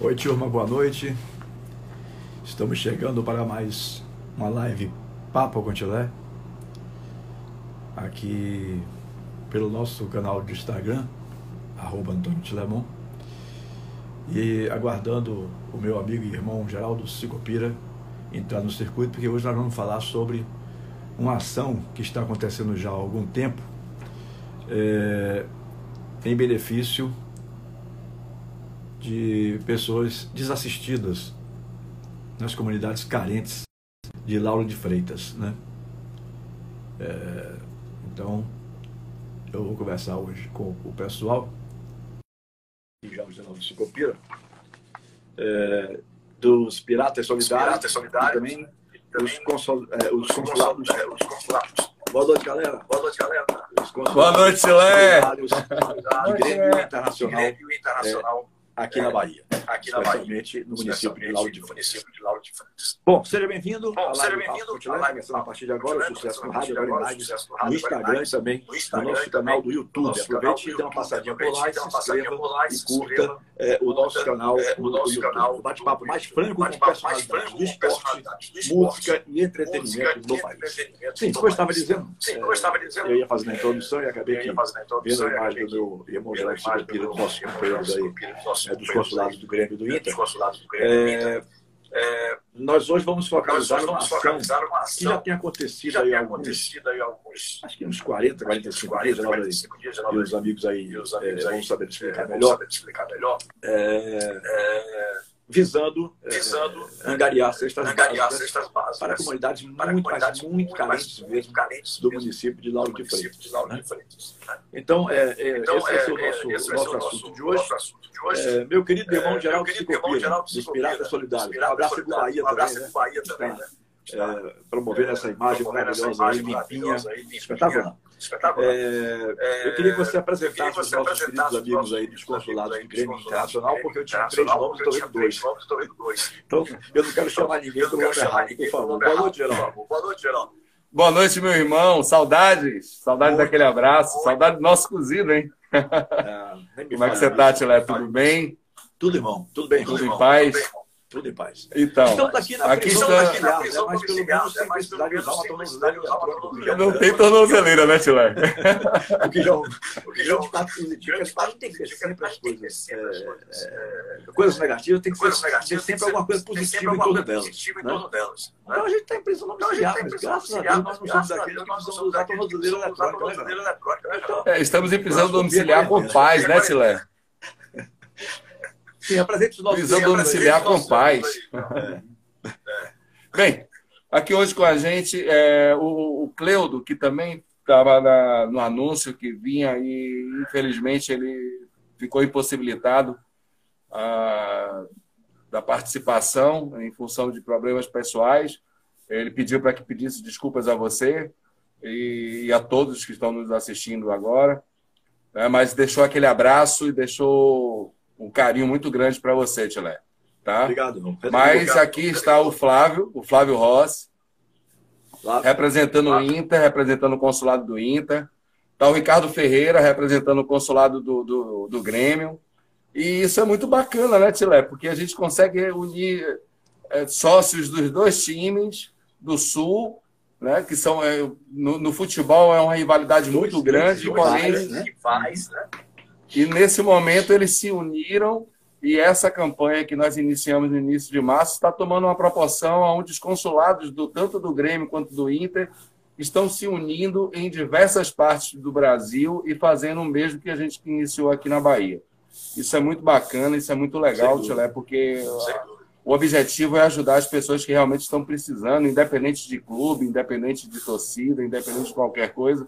Oi, turma, boa noite. Estamos chegando para mais uma live Papo com Tilé. Aqui pelo nosso canal de Instagram, arroba Antônio Tilemon. E aguardando o meu amigo e irmão Geraldo Sicopira entrar no circuito, porque hoje nós vamos falar sobre uma ação que está acontecendo já há algum tempo é, em benefício de pessoas desassistidas nas comunidades carentes de Lauro de Freitas. Né? É, então, eu vou conversar hoje com o pessoal, e já o Geraldo Sicopira, é, dos Piratas Solidários, Piratas Solidários também os, consol, é, os consulados. É, os consulados. Boa noite, galera. Boa noite, galera. Boa noite, Silé. Do Grêmio Internacional Grêmio Internacional aqui na Bahia. aqui na Bahia. Especialmente no município de Lauro de Freitas. Bom, seja bem-vindo. Bom, seja live bem-vindo começando a partir de agora, Continuar, sucesso no rádio, agora no Instagram e também no nosso canal do YouTube. nosso Aproveite e dê uma passadinha por lá e se inscreva e curta é, o nosso canal o no nosso YouTube. canal O bate-papo mais franco com personalidades do esporte, música e entretenimento do país. Sim, como eu estava dizendo, é, eu dizendo, eu ia fazendo a introdução e acabei aqui vendo a imagem do meu irmão Geraldo dos nossos companheiros aí, é, dos consulados do Grêmio do dos Inter. É, É, nós hoje vamos nós focalizar numa vamos ação focalizar uma que já ação tem que acontecido já aí tem acontecido aí alguns acho que uns 40, 45 dias, 40, Geraldo, aí. 45 dias, e Geraldo, os amigos aí e os é, amigos aí vão saber é, explicar vão melhor, saber explicar melhor, é, é, visando, é, visando angariar cestas angariar básicas cestas básicas para comunidades para muito, comunidades muito carentes mesmo carentes do município de Lauro de Freitas. né? de Freitas. né? Então, é, é, Então, esse vai ser o é, nosso, ser nosso o assunto de nosso hoje. assunto de hoje. É, meu querido irmão É, Geraldo irmão Geraldo dos Sicopira, Piratas dos Solidários. Um abraço para. Bahia Um abraço também, né? É, promovendo essa imagem maravilhosa aí, imagem limpinha, espetacular. espetacular. É, eu queria que você apresentasse que os você nossos apresentasse queridos os amigos nossos aí dos consulados amigos do aí Grêmio dos Internacional, consulados porque eu do tinha Grêmio três Internacional, nomes, estou porque eu vendo tinha três dois. nomes, estou vendo dois. Então, eu não quero chamar ninguém não nome quero chamar errado, ninguém por favor. Boa noite, Geraldo. Boa noite, Geraldo. Boa noite, meu irmão. Saudades. Saudades Muito. daquele abraço. Saudade do nosso cozido, hein? É, Como é que você tá. Tilé? Tudo bem? Tudo, irmão. Tudo bem, Tudo irmão. em paz? Tudo em paz. Então, Estamos aqui na aqui prisão está- na prisão mas pelo domiciliar, menos sem Mas pelo precisar de menos usar uma sem tornozeleira precisar de usar uma eletrônica, tornozeleira não tem tornozeleira, né, Tilé? O que já o O que já está positivo, grande a parte gente tem que sempre as coisas. sempre as é, coisas. é, negativas tem que Coisas ser, sempre alguma coisa positiva em torno delas. né? torno delas. né? Então a gente está em prisão Então a gente domiciliar, tem mas prisão graças a Deus nós não somos daqueles que nós não precisam somos usar tornozeleira eletrônica. né, tornozeleira eletrônica? É, estamos em prisão domiciliar com paz, né, Tilé? Sim, apresente os nossos Prisão domiciliar com paz. É. Bem, aqui hoje com a gente é o, o Cleudo, que também estava no anúncio que vinha e infelizmente ele ficou impossibilitado ah, da participação em função de problemas pessoais. Ele pediu para que pedisse desculpas a você e, e a todos que estão nos assistindo agora, né, mas deixou aquele abraço e deixou um carinho muito grande para você, Tilé. Tá? Obrigado. Mas aqui está o Flávio, o Flávio Rossi, Lá, representando o Inter, representando o consulado do Inter. Está o Ricardo Ferreira, representando o consulado do, do, do Grêmio. E isso é muito bacana, né, Tilé? Porque a gente consegue unir é, sócios dos dois times do Sul, né, que são é, no, no futebol é uma rivalidade muito Dois, grande, porém, né? Que faz, né? E nesse momento eles se uniram e essa campanha que nós iniciamos no início de março está tomando uma proporção onde os consulados do tanto do Grêmio quanto do Inter estão se unindo em diversas partes do Brasil e fazendo o mesmo que a gente iniciou aqui na Bahia. Isso é muito bacana, isso é muito legal. Tilé, porque o objetivo é ajudar as pessoas que realmente estão precisando, independente de clube, independente de torcida, independente de qualquer coisa.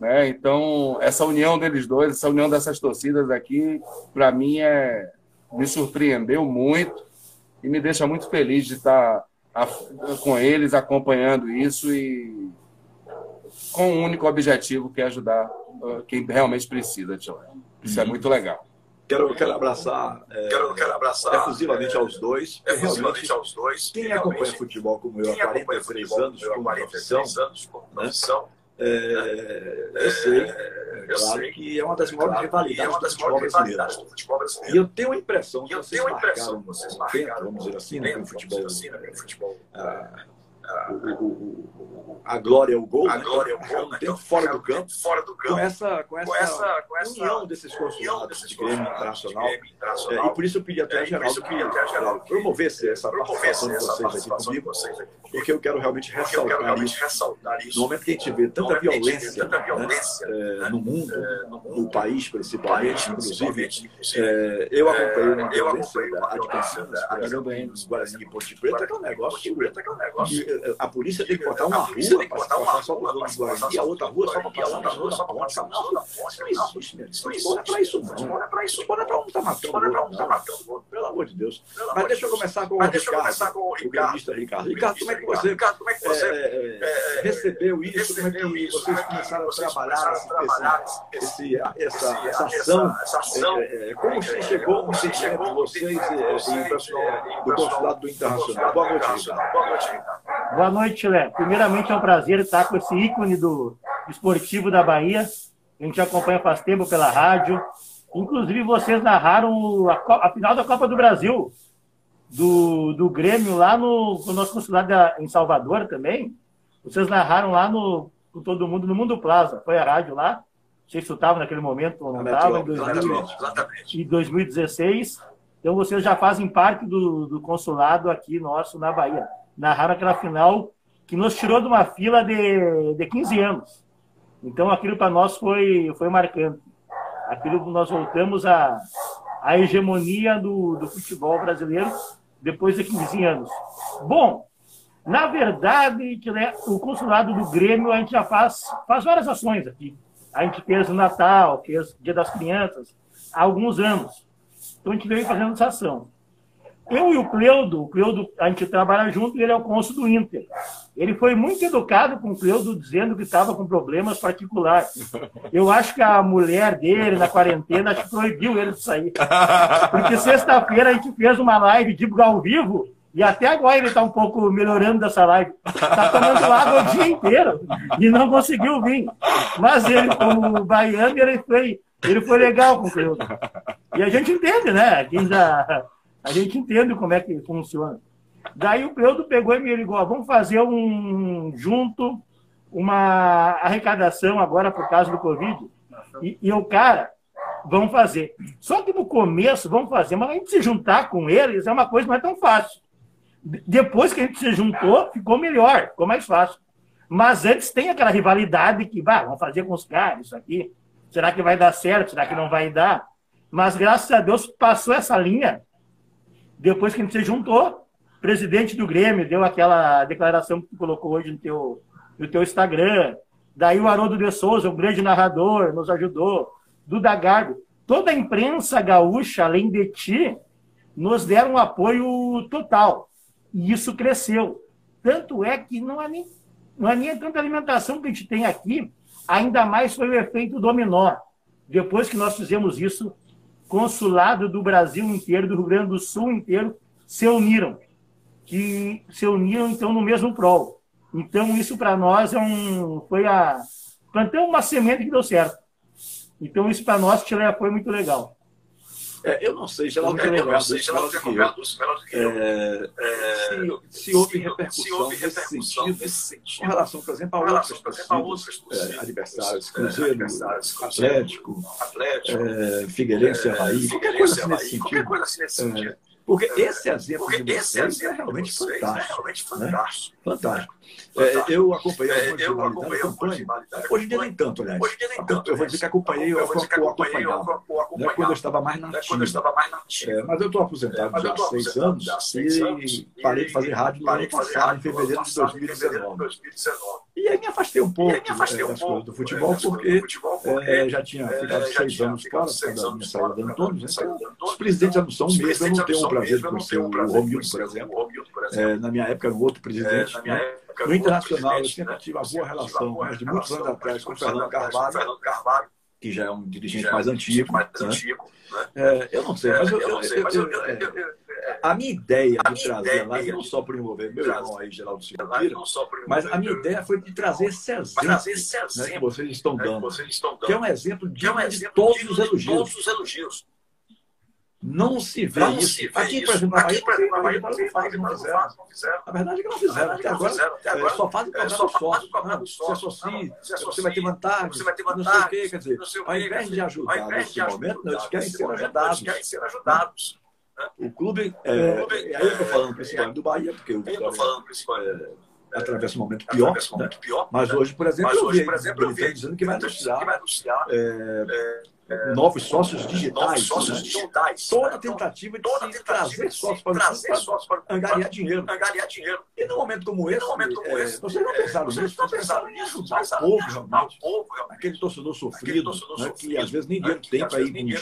Né? Então, essa união deles dois, essa união dessas torcidas aqui, para mim, é, me surpreendeu muito e me deixa muito feliz de estar a- com eles, acompanhando isso e com um único objetivo, que é ajudar uh, quem realmente precisa, Tilé. Isso é muito legal. Quero, quero abraçar é, Quero, quero abraçar efusivamente aos dois. efusivamente aos dois. quem que acompanha futebol como eu Quem há acompanha 43 futebol, anos como profissão, 43 anos como profissão, É, eu sei, é, claro que é uma das maiores rivalidades do futebol brasileiro. E eu tenho a impressão que vocês marcaram, vocês marcaram, vamos dizer assim, no futebol, ah, a glória é o gol, a né? glória é o gol, né? tempo fora do campo, fora do campo, com essa, com essa, com essa, com essa união desses consulados de Grêmio Internacional. É, e por isso eu pedi até a Geraldo que é, promovesse essa participação de vocês aqui comigo, porque eu quero realmente ressaltar isso. No momento que a gente vê tanta violência, é, no mundo, no país principalmente, inclusive, é, eu acompanhei uma violência adquirida, por exemplo, em Guarani e Ponte Preta, que é um negócio a polícia tem que botar uma rua para passar só para o Guarani e a outra rua só para passar na rua da ponte. Não, isso não existe, meu. Não é para isso, não. Não é para isso. Não é para um estar matando o outro, Pelo amor de Deus. Mas deixa eu começar com o Ricardo, o gremista Ricardo. Ricardo, como é que você recebeu isso? Como é que vocês começaram a trabalhar esse, essa, essa ação? Como você chegou com o sentimento de vocês e o pessoal do consulado do Internacional? Boa noite, Ricardo. Boa noite. Boa noite, Léo. Primeiramente é um prazer estar com esse ícone do esportivo da Bahia. A gente acompanha faz tempo pela rádio. Inclusive, vocês narraram a, a final da Copa do Brasil, do, do Grêmio, lá no, no nosso consulado em Salvador também. Vocês narraram lá no, com todo mundo, no Mundo Plaza. Foi a rádio lá. Não sei se estava naquele momento ou não estava, em 2016. Então, vocês já fazem parte do, do consulado aqui nosso na Bahia narraram aquela final que nos tirou de uma fila de, de 15 anos. Então aquilo para nós foi, foi marcante. Aquilo nós voltamos à, à hegemonia do, do futebol brasileiro depois de 15 anos. Bom, na verdade, né, o consulado do Grêmio a gente já faz, faz várias ações aqui. A gente fez o Natal, fez Dia das Crianças, há alguns anos. Então a gente veio fazendo essa ação. Eu e o Cleudo, o Cleudo, a gente trabalha junto e ele é o cônsul do Inter. Ele foi muito educado com o Cleudo, dizendo que estava com problemas particulares. Eu acho que a mulher dele, na quarentena, acho que proibiu ele de sair. Porque sexta-feira a gente fez uma live de ao vivo e até agora ele está um pouco melhorando dessa live. Está tomando água o dia inteiro e não conseguiu vir. Mas ele, como baiano, ele foi, ele foi legal com o Cleudo. E a gente entende, né? Quem já a gente entende como é que funciona. Daí o Cleudo pegou e me ligou, vamos fazer um junto, uma arrecadação agora por causa do Covid. E, e o cara, vamos fazer. Só que no começo, vamos fazer, mas a gente se juntar com eles é uma coisa não é tão fácil. Depois que a gente se juntou, ficou melhor, ficou mais fácil. Mas antes tem aquela rivalidade que, vai, vamos fazer com os caras isso aqui. Será que vai dar certo? Será que não vai dar? Mas graças a Deus passou essa linha depois que a gente se juntou, o presidente do Grêmio deu aquela declaração que tu colocou hoje no teu, no teu Instagram. Daí o Haroldo de Souza, um grande narrador, nos ajudou. Duda Garbo. Toda a imprensa gaúcha, além de ti, nos deram um apoio total. E isso cresceu. Tanto é que não é nem, não é nem tanta alimentação que a gente tem aqui, ainda mais foi o efeito dominó. Depois que nós fizemos isso, consulado do Brasil inteiro, do Rio Grande do Sul inteiro, se uniram. Que se uniram, então, no mesmo prol. Então, isso para nós é um, foi a. Plantamos uma semente que deu certo. Então, isso para nós, Chile, foi muito legal. É, eu não sei, é, eu não sei, Geraldo tem melhor do que eu. É, é, se, se, houve repercussão, se houve repercussão nesse, sentido, com relação, por exemplo, a a outros é, adversários, Cruzeiro, Atlético, Atlético é, Figueirense, Havaí, qualquer coisa assim nesse sentido. Porque esse exemplo Porque de vocês é realmente fantástico. É realmente fantástico. Né? Fantástico. É, eu acompanhei é, eu acompanhei a campanha. Hoje em dia nem tanto, aliás. Hoje em dia nem tanto. Eu vou dizer que acompanhei, eu, eu, eu acompanhava. Né, quando eu estava mais na Quando eu estava mais na é, Mas eu estou aposentado já há seis anos e parei de fazer rádio no ano passado, em fevereiro de 2019. E aí me afastei um pouco, afastei das coisas do futebol, porque é, já tinha ficado seis anos fora, da minha saída do Antônio. Então, os presidentes já não são mesmo, eu não tenho o prazer de conhecer o Romildo, por exemplo. na minha época era um outro presidente. Né? No Internacional, eu sempre tive uma boa relação, mas de muitos anos atrás, com o Fernando Carvalho, que já é um dirigente mais antigo. Mais né? antigo né? É, eu não sei, mas eu, eu, eu, a minha ideia a de minha trazer ideia lá, não de só por envolver meu irmão aí, Geraldo Silveira, não mas a minha ideia foi de trazer esse exemplo trazer esse né, que exemplo vocês estão né, que dando, vocês estão que é dando, um exemplo que é um digno de exemplo todos os de elogios. todos os elogios. Não se vê Não isso. se vê Aqui, isso. por exemplo, na Aqui, Bahia, por exemplo, na Bahia, não não não fizeram. não fizeram. A verdade é que não A fizeram. é Até não agora, fizeram. Até é, agora, só fazem cobrar só fazem cobrar Não, Se associe, Não, você vai ter vantagem. você vai ter Não vantagem, dizer, não sei o ao quê, invés quer de Ao ajudar invés nesse de ajudar nesse momento. Eles querem ser ajudados. O clube, é, clube, e aí eu estou é, falando principalmente do Bahia, porque o Eu estou Vitória falando principalmente é, atravessa um momento pior, atravessa um né? momento pior. mas né? hoje, por exemplo, Mas eu hoje, vi por exemplo, eu vi Benitez dizendo que vai anunciar que vai anunciar é, novos sócios novos digitais. sócios né? digitais. Toda né? tentativa de toda tentativa trazer sócios para o para para angariar dinheiro. angariar dinheiro. E num momento como esse, momento como é, esse, vocês não é, pensaram nisso, não vocês pensaram pensaram nisso, o pensaram ajudar realmente. o povo, realmente. Aquele torcedor sofrido, né, sofrido, que às vezes nem né, dinheiro que tem para ir dinheiro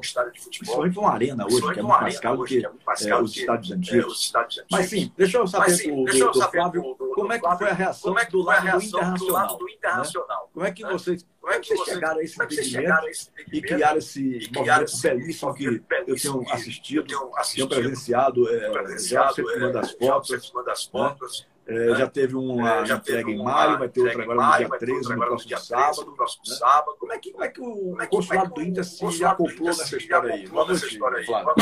estádio de futebol. Principalmente uma arena hoje, que é muito mais caro que é muito mais é, caro os que, estádios antigos. os estádios antigos. Mas sim, deixa eu saber do, saber Flávio, como é que foi a reação do lado do Internacional? Internacional? Como é que né? vocês, Como é que vocês vocês chegaram a esse como é que vocês entendimento chegaram a esse e entendimento? criaram esse E criaram movimento esse belíssimo que eu tenho assistido, eu tenho presenciado, é, já presenciado, sempre é, manda as já fotos, sempre manda as fotos. é, já teve uma É, já teve entrega em uma maio, vai ter outra agora no dia vai ter 13, outra no próximo dia 13, sábado. no próximo né? sábado. Como é que, como é que o é consulado do é Inter se acoplou nessa história aí? Boa noite? Flávio.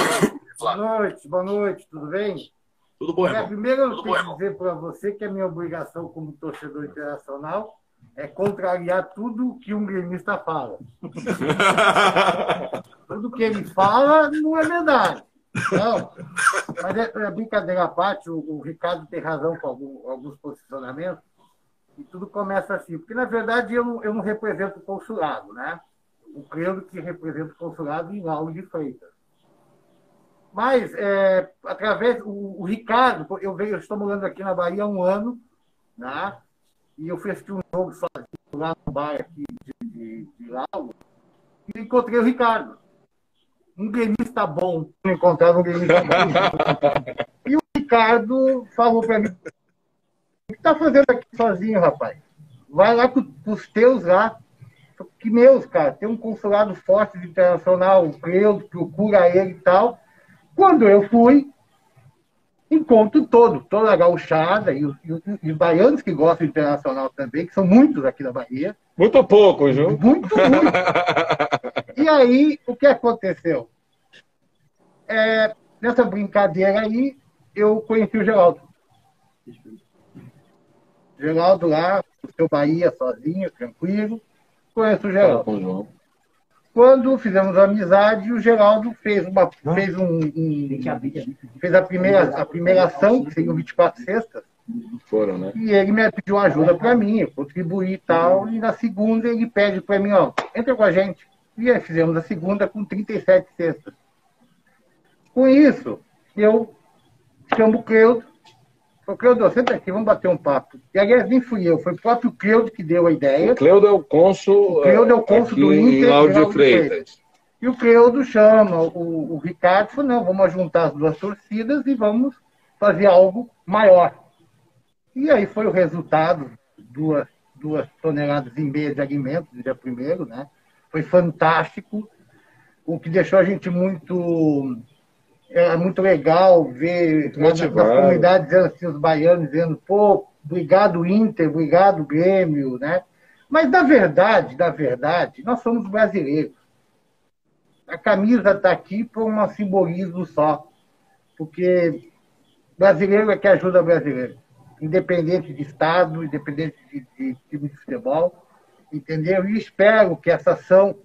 Boa noite, Boa noite, tudo bem? Tudo bom, É, irmão? primeiro eu Tudo bom, tenho que dizer para você que a minha obrigação como torcedor internacional é contrariar tudo que um gremista fala. Tudo que ele fala não é verdade. Não. Mas é, é brincadeira à parte, o, o Ricardo tem razão com algum- alguns posicionamentos, e tudo começa assim, porque na verdade eu não, eu não represento o consulado, né? O Cleudo que representa o consulado em Lauro de Freitas. Mas, é, através, o, o Ricardo, eu, eu estou morando aqui na Bahia há um ano, né? E eu fui assistir um jogo sozinho lá no bar aqui de, de, de Lauro, e encontrei o Ricardo. Um gremista bom. Encontrava um gremista bom. e o Ricardo falou para mim, o que está fazendo aqui sozinho, rapaz? Vai lá com, os teus lá. Que meus, cara, tem um consulado forte de internacional, o Cleudo, procura ele e tal. Quando eu fui, encontro todo, toda a gauchada e os, e os- e os baianos que gostam de internacional também, que são muitos aqui da Bahia. Muito pouco, viu? Muito, muito. E aí, o que aconteceu? É, nessa brincadeira aí, eu conheci o Geraldo. Geraldo lá, no seu Bahia, sozinho, tranquilo. Conheço o Geraldo. Quando fizemos amizade, o Geraldo fez, uma, fez um, um- fez a primeira, a primeira ação, que seriam 24 cestas, Foram, né? e ele me pediu ajuda para mim, eu contribuí e tal, e na segunda ele pede para mim, ó, entra com a gente. E aí fizemos a segunda com 37 cestas. Com isso, eu chamo o Cleudo, falei, Cleudo, senta aqui, vamos bater um papo. E aliás, nem fui eu, foi o próprio Cleudo que deu a ideia. O Cleudo é o cônsul. O Cleudo é o cônsul aqui do Em Inter, Lauro de Freitas. E o Cleudo chama o, o Ricardo e falou, não, vamos juntar as duas torcidas e vamos fazer algo maior. E aí foi o resultado, duas, duas toneladas e meia de alimentos no dia primeiro, né? Foi fantástico, o que deixou a gente muito é muito legal ver na, motivado. comunidades dizendo assim, os baianos dizendo, pô, obrigado Inter, obrigado Grêmio, né? Mas na verdade, na verdade, nós somos brasileiros. A camisa está aqui por um simbolismo só, porque brasileiro é que ajuda brasileiro, independente de estado, independente de, de time de futebol, entendeu? E espero que essa ação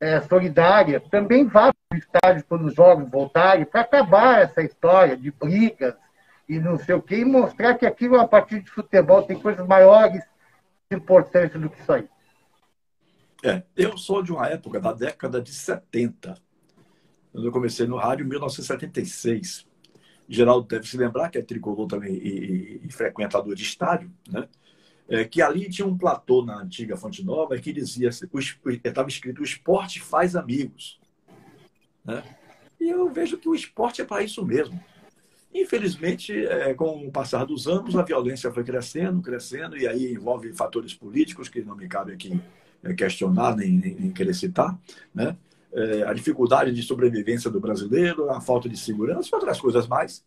eh, solidária também vá para o estádio quando os jogos voltarem, para acabar essa história de brigas e não sei o quê, e mostrar que aquilo é uma partida de futebol, tem coisas maiores importantes do que isso aí. É, eu sou de uma época da década de 70. Quando eu comecei no rádio em 1976. Geraldo deve se lembrar, que é tricolor também e, e- e frequentador de estádio, né? É, que ali tinha um platô na antiga Fonte Nova que dizia, estava escrito, o esporte faz amigos. Né? E eu vejo que o esporte é para isso mesmo. Infelizmente, é, com o passar dos anos, a violência foi crescendo, crescendo, e aí envolve fatores políticos que não me cabe aqui é, questionar nem, nem, nem querer citar, né? é, a dificuldade de sobrevivência do brasileiro, a falta de segurança e outras coisas mais.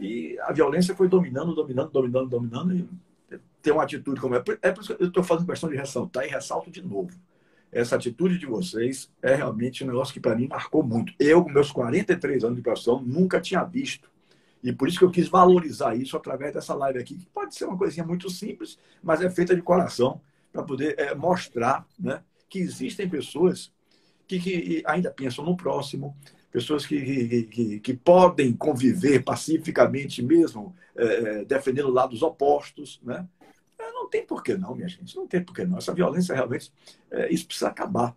E a violência foi dominando, dominando, dominando, dominando. E ter uma atitude como é. É por isso que eu estou fazendo questão de ressaltar e ressalto de novo. Essa atitude de vocês é realmente um negócio que para mim marcou muito. Eu, com meus 43 anos de profissão, nunca tinha visto. E por isso que eu quis valorizar isso através dessa live aqui, que pode ser uma coisinha muito simples, mas é feita de coração, para poder é, mostrar né, que existem pessoas que, que ainda pensam no próximo, pessoas que, que, que, podem conviver pacificamente mesmo, é, defendendo lados opostos, né? É, não tem por que não, minha gente, não tem por que não. Essa violência realmente, é, isso precisa acabar.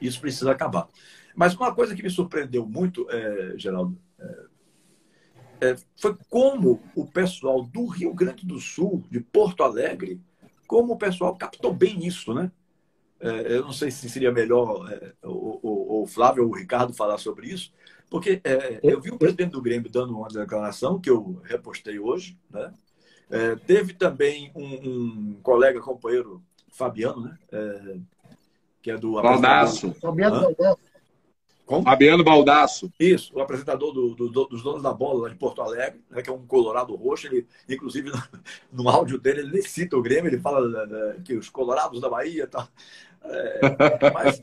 Isso precisa acabar. Mas uma coisa que me surpreendeu muito, é, Geraldo, é, é, foi como o pessoal do Rio Grande do Sul, de Porto Alegre, como o pessoal captou bem isso, né? É, eu não sei se seria melhor é, o, Flávio ou o Ricardo falar sobre isso, porque é, eu vi o presidente do Grêmio dando uma declaração que eu repostei hoje, né? É, teve também um, um, colega, companheiro, Fabiano, né? É, que é do... Baldaço. Fabiano Baldaço. Como? Fabiano Baldasso. Isso, o apresentador do, do, dos Donos da Bola lá de Porto Alegre, né, que é um colorado roxo. Ele, inclusive, no, no áudio dele, ele nem cita o Grêmio, ele fala né, né que os colorados da Bahia tá, é, mas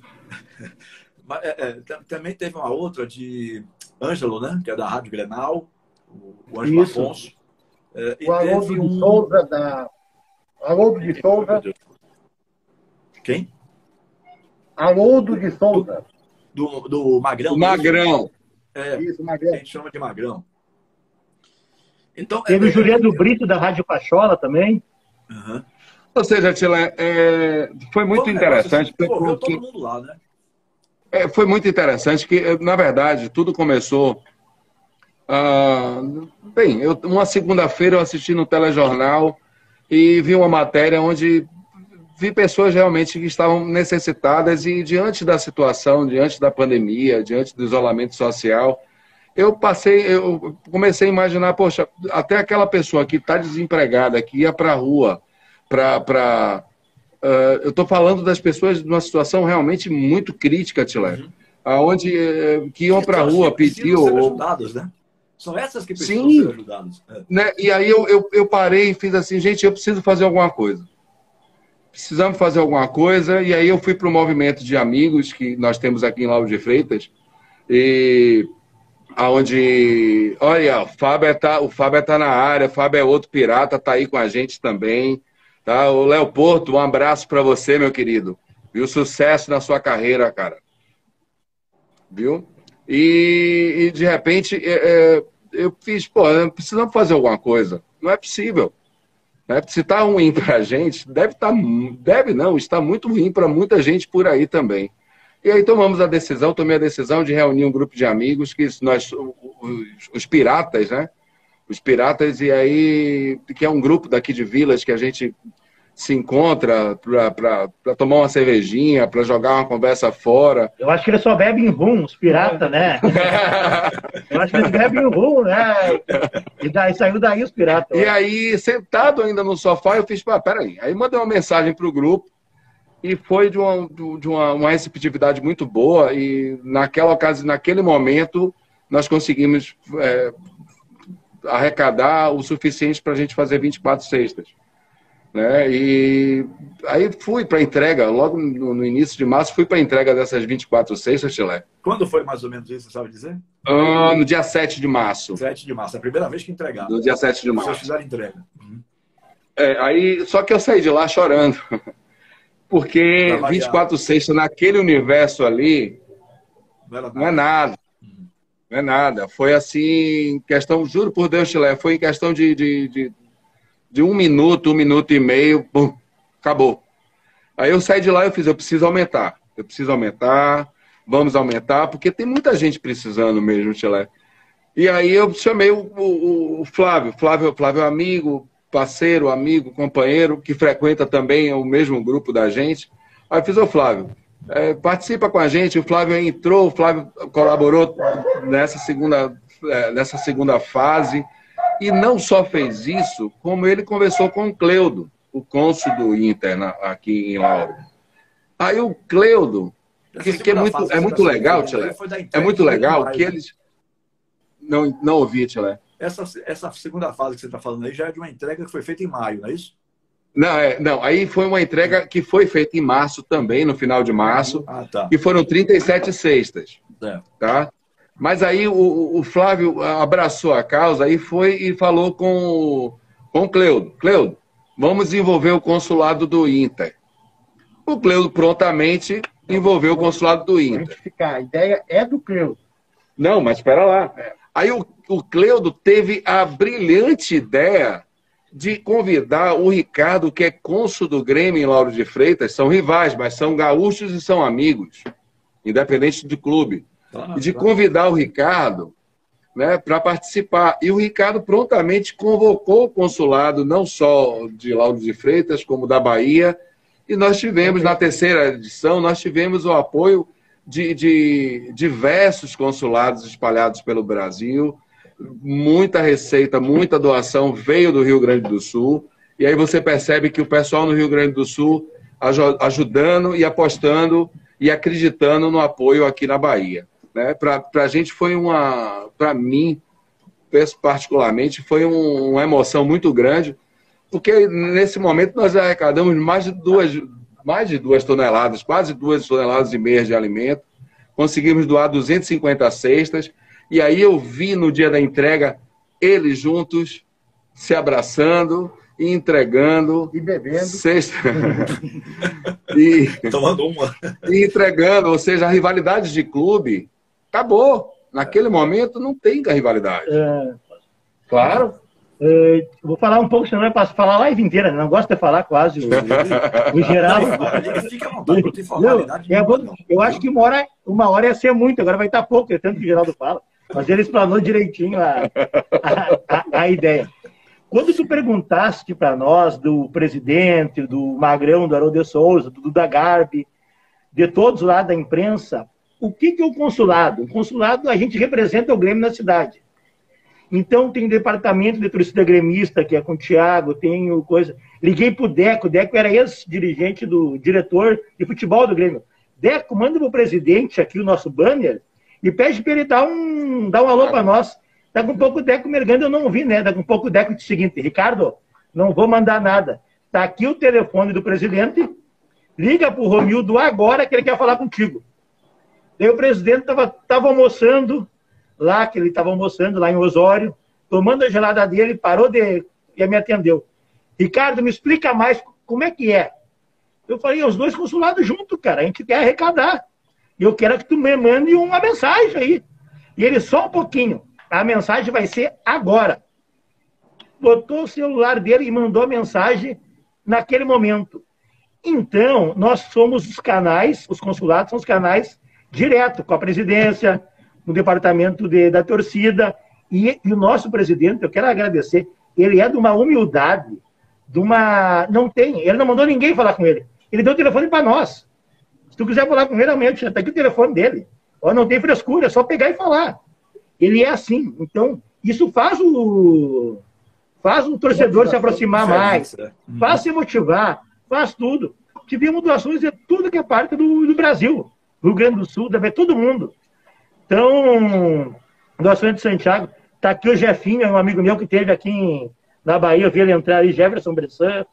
é, é, também teve uma outra de Ângelo, né, que é da Rádio Grenal, o, o Ângelo Isso. Afonso. É, o Haroldo de um... Souza, da... Haroldo de Souza. Quem? Haroldo de Souza do, do Magrão. Do Magrão. É, Isso, Magrão. A gente chama de Magrão. Então, Teve é, o Juliano Brito da Rádio Pachola também. Uhum. Ou seja, Tila, é, foi muito interessante. Assim, envolveu porque, todo mundo lá, né? É, foi muito interessante que, na verdade, tudo começou. Ah, bem, eu, uma segunda-feira eu assisti no telejornal e vi uma matéria onde vi pessoas realmente que estavam necessitadas e diante da situação, diante da pandemia, diante do isolamento social, eu passei, eu comecei a imaginar, poxa, até aquela pessoa que está desempregada, que ia para a rua, para. Uh, eu estou falando das pessoas numa situação realmente muito crítica, Tilé, uhum. aonde uh, que iam para a rua. Ser ajudadas, né? São essas que precisam Sim, ser ajudadas. É. Né? E aí eu, eu, eu parei e fiz assim, gente, eu preciso fazer alguma coisa precisamos fazer alguma coisa, e aí eu fui para o movimento de amigos que nós temos aqui em Lauro de Freitas, e aonde, olha, o Fábio está o Fábio tá na área, o Fábio é outro pirata, está aí com a gente também, tá? O Léo Porto, um abraço para você, meu querido, viu? Sucesso na sua carreira, cara, viu? E, e de repente, é, é, eu fiz, pô, precisamos fazer alguma coisa, não é possível. Né? Se está ruim para a gente, deve estar, tá, deve não, está muito ruim para muita gente por aí também. E aí tomamos a decisão, tomei a decisão de reunir um grupo de amigos, que nós, os, os piratas, né? Os piratas, e aí, que é um grupo daqui de Vilas que a gente se encontra para tomar uma cervejinha, para jogar uma conversa fora. Eu acho que eles só bebem rum, os piratas, né? Eu acho que eles bebem rum, né? E daí saiu daí os piratas. E aí, sentado ainda no sofá, eu fiz, pá, peraí. Aí mandei uma mensagem para o grupo e foi de, uma, de uma, uma receptividade muito boa e naquela ocasião, naquele momento, nós conseguimos é, arrecadar o suficiente para a gente fazer 24 cestas. Né? E aí fui para a entrega, logo no, início de março, fui para a entrega dessas 24 cestas, Chile. Quando foi mais ou menos isso, você sabe dizer? Ah, no dia 7 de março. 7 de março, é a primeira vez que entregaram. No dia 7 de março. Vocês fizeram entrega. Uhum. É, aí, só que eu saí de lá chorando. Porque 24 cestas naquele universo ali não, não é nada. Não é nada. Foi assim, questão, juro por Deus, Chile, foi em questão de, de, de de um minuto, um minuto e meio, acabou. Aí eu saí de lá e fiz, eu preciso aumentar. Eu preciso aumentar, vamos aumentar, porque tem muita gente precisando mesmo, Chile. E aí eu chamei o, o, o Flávio, Flávio, Flávio é amigo, parceiro, amigo, companheiro, que frequenta também o mesmo grupo da gente. Aí fiz, ô Flávio, é, participa com a gente. O Flávio entrou, o Flávio colaborou nessa segunda, é, nessa segunda fase. E não só fez isso, como ele conversou com o Cleudo, o cônsul do Inter na, aqui em Lauro. Aí o Cleudo Essa que, é muito, fase que é muito legal, da É muito legal que eles. Não, não ouvi, Tchela. Essa, essa segunda fase que você está falando aí já é de uma entrega que foi feita em maio, não é isso? Não, é, não, aí foi uma entrega que foi feita em março também, no final de março, Ah, tá. e foram 37 cestas. É. tá? Mas aí o, o Flávio abraçou a causa e foi e falou com, com o Cleudo. Cleudo, vamos desenvolver o consulado do Inter. O Cleudo prontamente envolveu o consulado do Inter. a ideia é do Cleudo. Não, mas espera lá. Aí o, o Cleudo teve a brilhante ideia de convidar o Ricardo, que é cônsul do Grêmio em Lauro de Freitas, são rivais, mas são gaúchos e são amigos, independente do clube. Tá, e de tá. convidar o Ricardo né, para participar. E o Ricardo prontamente convocou o consulado, não só de Lauro de Freitas, como da Bahia. E nós tivemos, na terceira edição, nós tivemos o apoio de, de diversos consulados espalhados pelo Brasil. Muita receita, muita doação veio do Rio Grande do Sul. E aí você percebe que o pessoal no Rio Grande do Sul aju- ajudando e apostando e acreditando no apoio aqui na Bahia. Né? Para a gente foi uma, para mim, particularmente, foi um- uma emoção muito grande, porque nesse momento nós arrecadamos mais de duas, mais de duas toneladas, quase duas toneladas e meia de alimento, conseguimos doar 250 cestas, e aí eu vi no dia da entrega eles juntos se abraçando e entregando E bebendo. cesta. e, Tomando uma. e entregando, ou seja, a rivalidade de clube acabou. Naquele momento não tem rivalidade. É, Claro. é, vou falar um pouco, senão eu posso falar a live inteira, né? não gosto de falar quase o, o geral. Ele fica à vontade, não tem formalidade. não. eu acho que uma hora, uma hora ia ser muito, agora vai estar pouco, é tanto que o Geraldo fala. Mas ele explanou direitinho a, a, a- ideia. Quando tu perguntaste para nós do presidente, do Magrão, do Haroldo de Souza, do Duda Garbi, de todos lá da imprensa, o que, que é o consulado? O consulado, a gente representa o Grêmio na cidade. Então, tem departamento de torcida gremista, que é com o Thiago, tem o coisa. Liguei pro Deco, o Deco era ex-dirigente do diretor de futebol do Grêmio. Deco, manda pro presidente aqui o nosso banner e pede para ele dar um, dar um alô para nós. Daqui um pouco o Deco mergando, eu não ouvi, né? Daqui um pouco o Deco disse o seguinte, Ricardo, não vou mandar nada. Tá aqui o telefone do presidente, liga pro Romildo agora que ele quer falar contigo. Daí o presidente estava tava almoçando lá, que ele estava almoçando lá em Osório, tomando a gelada dele, parou de e me atendeu. Ricardo, me explica mais como é que é. Eu falei, os dois consulados juntos, cara, a gente quer arrecadar. Eu quero que tu me mande uma mensagem aí. E ele, só um pouquinho. A mensagem vai ser agora. Botou o celular dele e mandou a mensagem naquele momento. Então, nós somos os canais, os consulados são os canais direto com a presidência, no departamento de, da torcida. E, e o nosso presidente, eu quero agradecer, ele é de uma humildade, de uma. Não tem, ele não mandou ninguém falar com ele. Ele deu o telefone para nós. Se tu quiser falar com ele, realmente, está aqui o telefone dele. Ó, não tem frescura, é só pegar e falar. Ele é assim. Então, isso faz o. Faz o torcedor se aproximar mais, faz se motivar, faz tudo. Tivemos doações de tudo que é parte do, do Brasil. Rio Grande do Sul, deve todo mundo. Então, doações de Santiago. Está aqui o Jefinho, é um amigo meu que teve aqui em- na Bahia, eu vi ele entrar aí, Jefferson Bressan.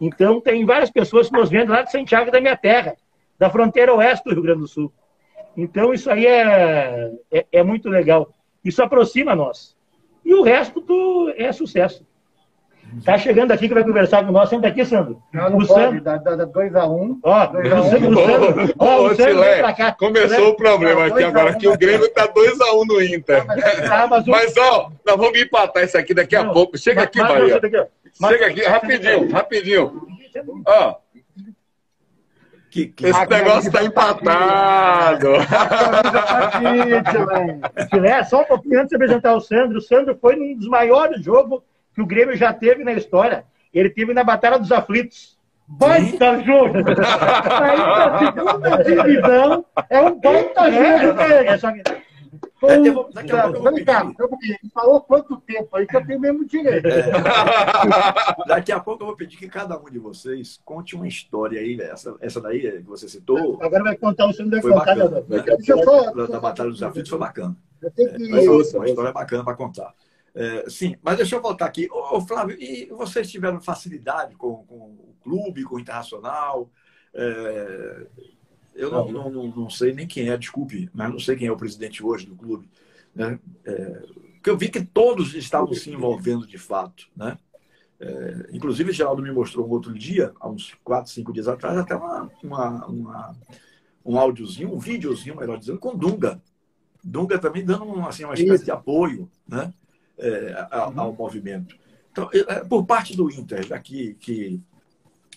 Então, tem várias pessoas que nos vendo lá de Santiago da minha terra, da fronteira oeste do Rio Grande do Sul. Então, isso aí é, é, é muito legal. Isso aproxima nós. E o resto tu, é sucesso. Tá chegando aqui que vai conversar com nós. Senta aqui, Sandro. Não, não o pode, Sandro. dá 2x1. Ó, Dois a um. o Sandro, o Sandro, ó, Ô, o Sandro Silé, vem pra cá. Começou o problema aqui a agora, um, que o Grêmio está 2x1 no Inter. Mas o- Mas, ó, nós vamos empatar isso aqui daqui a Não, pouco. Chega mas- aqui, mas- Bahia. Chega aqui, rapidinho, rapidinho. Ó, Que, que... esse negócio tá empatado. Filé, só um pouquinho antes de apresentar o Sandro. O Sandro foi um dos maiores jogos que o Grêmio já teve na história. Ele teve na Batalha dos Aflitos. Baita jogo! Aí pra segunda divisão é um baita jogo, velho. É só que- Foi É, um- eu vou- daqui a pouco eu vou Vem cá. Ele falou quanto tempo aí que eu tenho mesmo direito. Daqui a pouco eu vou pedir que cada um de vocês conte uma história aí. Essa, essa daí que você citou Agora vai contar o vai foi contar, né? Da, da Batalha dos Aflitos foi bacana. Eu tenho que. Mas ouça, uma história bacana para contar. É, sim, mas deixa eu voltar aqui. Ô, ô, Flávio, e vocês tiveram facilidade com, com o clube, com o Internacional? É, eu não, não, não, não sei nem quem é, desculpe, mas não sei quem é o presidente hoje do clube. Né? É, porque eu vi que todos estavam se envolvendo de fato. Né? É, inclusive, o Geraldo me mostrou um outro dia, há uns 4, 5 dias atrás, até uma, uma, uma- um áudiozinho, um videozinho, melhor dizendo, com Dunga. Dunga também dando um, assim, uma espécie de apoio né? É, ao, ao movimento. Então, é, por parte do Inter, que, que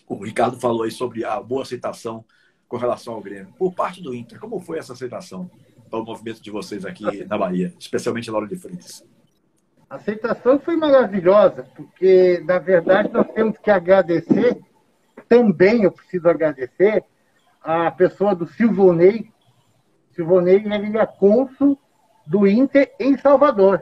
o Ricardo falou aí sobre a boa aceitação com relação ao Grêmio, por parte do Inter, como foi essa aceitação ao movimento de vocês aqui na Bahia, especialmente Laura de Freitas? A aceitação foi maravilhosa, porque, na verdade, nós temos que agradecer, também eu preciso agradecer, a pessoa do Silvonei. Silvonei ele é cônsul do Inter em Salvador.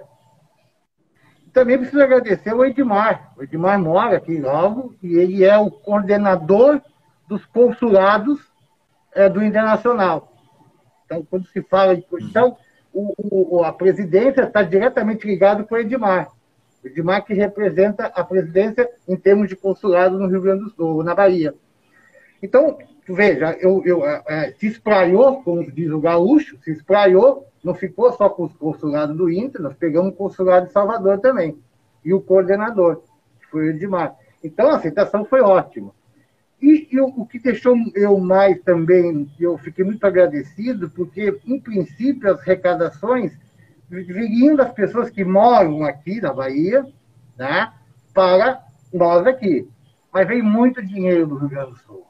Também preciso agradecer ao Edmar. O Edmar mora aqui logo e ele é o coordenador dos consulados eh, do Internacional. Então, quando se fala de. Então, o, o- a presidência está diretamente ligada com o Edmar. O Edmar que representa a presidência em termos de consulado no Rio Grande do Sul, na Bahia. Então, veja, eu, eu, eh, eh, se espraiou, como diz o gaúcho, se espraiou, não ficou só com os consulados do Inter, nós pegamos o consulado de Salvador também. E o coordenador, que foi o Edmar. Então, a aceitação foi ótima. E, e o, que deixou eu mais também, eu fiquei muito agradecido, porque, em princípio, as arrecadações viriam das pessoas que moram aqui na Bahia, né, para nós aqui. Mas veio muito dinheiro do Rio Grande do Sul.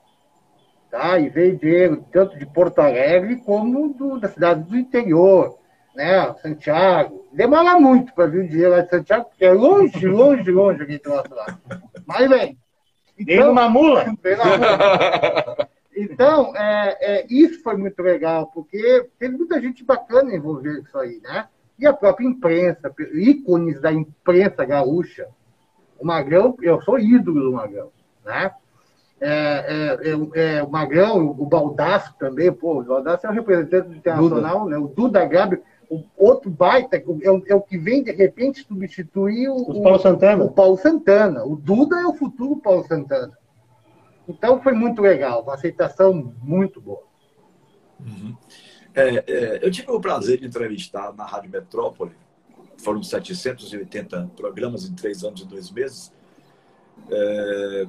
Tá? E veio dinheiro tanto de Porto Alegre como do, da cidade do interior, né? Santiago. Demora muito para vir o dinheiro lá de Santiago, porque é longe, longe, longe aquele troço lá. Mas vem. Dei uma mula. Então, é, é, isso foi muito legal, porque teve muita gente bacana envolvida isso aí, né? E a própria imprensa, ícones da imprensa gaúcha. O Magrão, eu sou ídolo do Magrão, né? É, é, é, é, o Magrão, o Baldasso também, pô, o Baldasso é o representante internacional, né? O Duda Gabi, o outro baita, é o, é o que vem de repente substituir o, O Paulo Santana. o Paulo Santana. O Duda é o futuro Paulo Santana. Então foi muito legal, uma aceitação muito boa. É, é, eu tive o prazer de entrevistar na Rádio Metrópole, foram 780 programas em três anos e dois meses, é,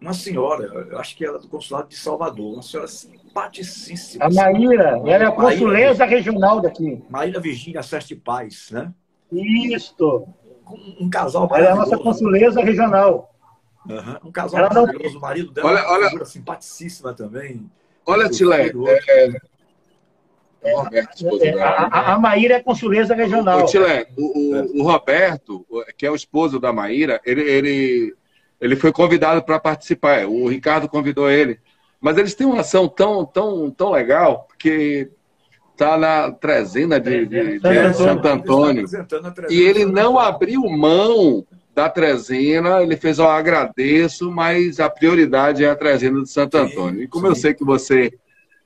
uma senhora, eu acho que era do consulado de Salvador, uma senhora simpaticíssima. A Maíra, ela é a consuleza regional daqui. Maíra Virgínia Seste Paz, né? Isto. Um, um casal Ela é a nossa consuleza regional. Aham, Um casal Ela não- maravilhoso, o marido dela Olha- é uma olha- figura simpaticíssima também. Olha, O Tilé, é o Roberto, esposo É, dela. A, a- a Maíra é consuleza regional. Ô, Tilé, o, o- o Roberto, que é o esposo da Maíra, ele, ele, ele foi convidado para participar. O Ricardo convidou ele. Mas eles têm uma ação tão, tão, tão legal que está na trezena de, de- de Santo Antônio. E ele não abriu mão da trezena, ele fez, ó, agradeço, mas a prioridade é a trezena de Santo Antônio. E como eu sei que você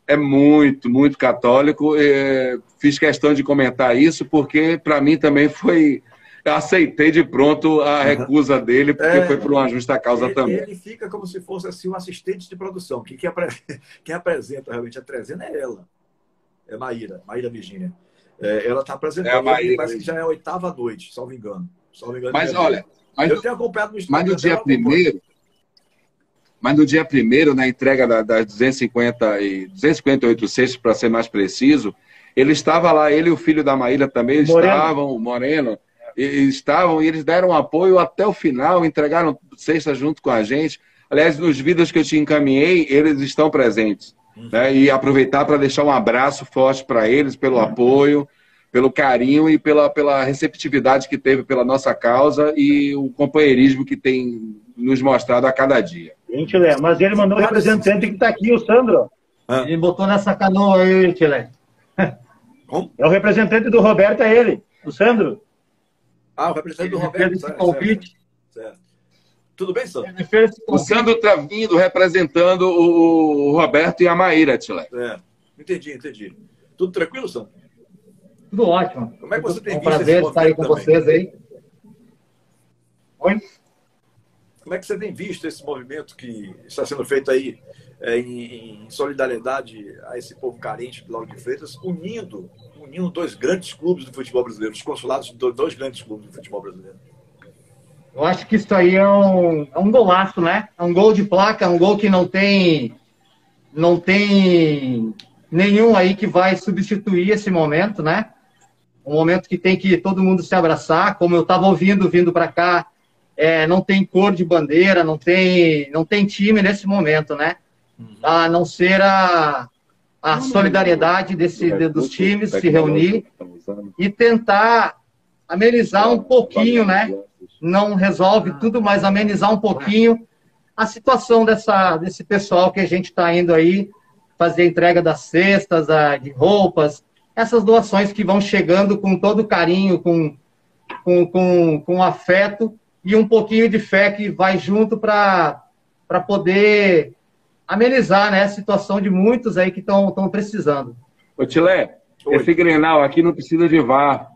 é muito, muito católico, eh, fiz questão de comentar isso, porque para mim também foi. Eu aceitei de pronto a recusa dele, porque É. foi por uma justa causa ele, também. ele fica como se fosse assim, um assistente de produção. Quem, quem, apre- quem apresenta realmente a trezena é ela. É Maíra, Maíra Virgínia. É, ela está apresentando, É a Maíra. parece que já é a oitava noite, salvo engano. Salvo engano Mas é olha, mas, eu tenho acompanhado no Instagram. mas no dia dela, primeiro, mas no dia primeiro, na entrega da- das 250 e 258 cestas, para ser mais preciso, ele estava lá, ele e o filho da Maíra também Moreno. estavam, o Moreno, estavam, e eles deram apoio até o final, entregaram cestas junto com a gente. Aliás, nos vídeos que eu te encaminhei, eles estão presentes. Né? E aproveitar para deixar um abraço forte para eles pelo apoio, pelo carinho e pela, pela receptividade que teve pela nossa causa e o companheirismo que tem nos mostrado a cada dia. Gente, Lé, mas ele mandou o representante que está aqui, o Sandro. Ah. Ele botou nessa canoa aí, Tilé. É o representante do Roberto, é ele, o Sandro. Ah, o representante do Roberto. fez esse certo, convite. certo, certo. Tudo bem, Sandro? Ele fez esse O convite. Sandro está vindo representando o, o Roberto e a Maíra, Tilé. É. Entendi, entendi. Tudo tranquilo, Sandro? Tudo ótimo. Como é que você tem É um visto prazer esse estar aí com movimento vocês aí. Oi? Como é que você tem visto esse movimento que está sendo feito aí em, em solidariedade a esse povo carente de Lauro de Freitas, unindo, unindo dois grandes clubes do futebol brasileiro, os consulados de do- dois grandes clubes do futebol brasileiro? Eu acho que isso aí é um, é um golaço, né? É um gol de placa, é um gol que não tem não tem nenhum aí que vai substituir esse momento, né? Um momento que tem que todo mundo se abraçar, como eu estava ouvindo vindo para cá, é, não tem cor de bandeira, não tem não tem time nesse momento, né? A não ser a, a solidariedade desse, de- dos times se reunir e tentar amenizar um pouquinho, né? Não resolve tudo, mas amenizar um pouquinho a situação dessa, desse pessoal que a gente está indo aí fazer a entrega das cestas, a- de roupas, essas doações que vão chegando com todo carinho, com, com, com, com afeto e um pouquinho de fé que vai junto para poder amenizar né, a situação de muitos aí que estão precisando. Ô, Tilé, Oi. esse Grenal aqui não precisa de VAR.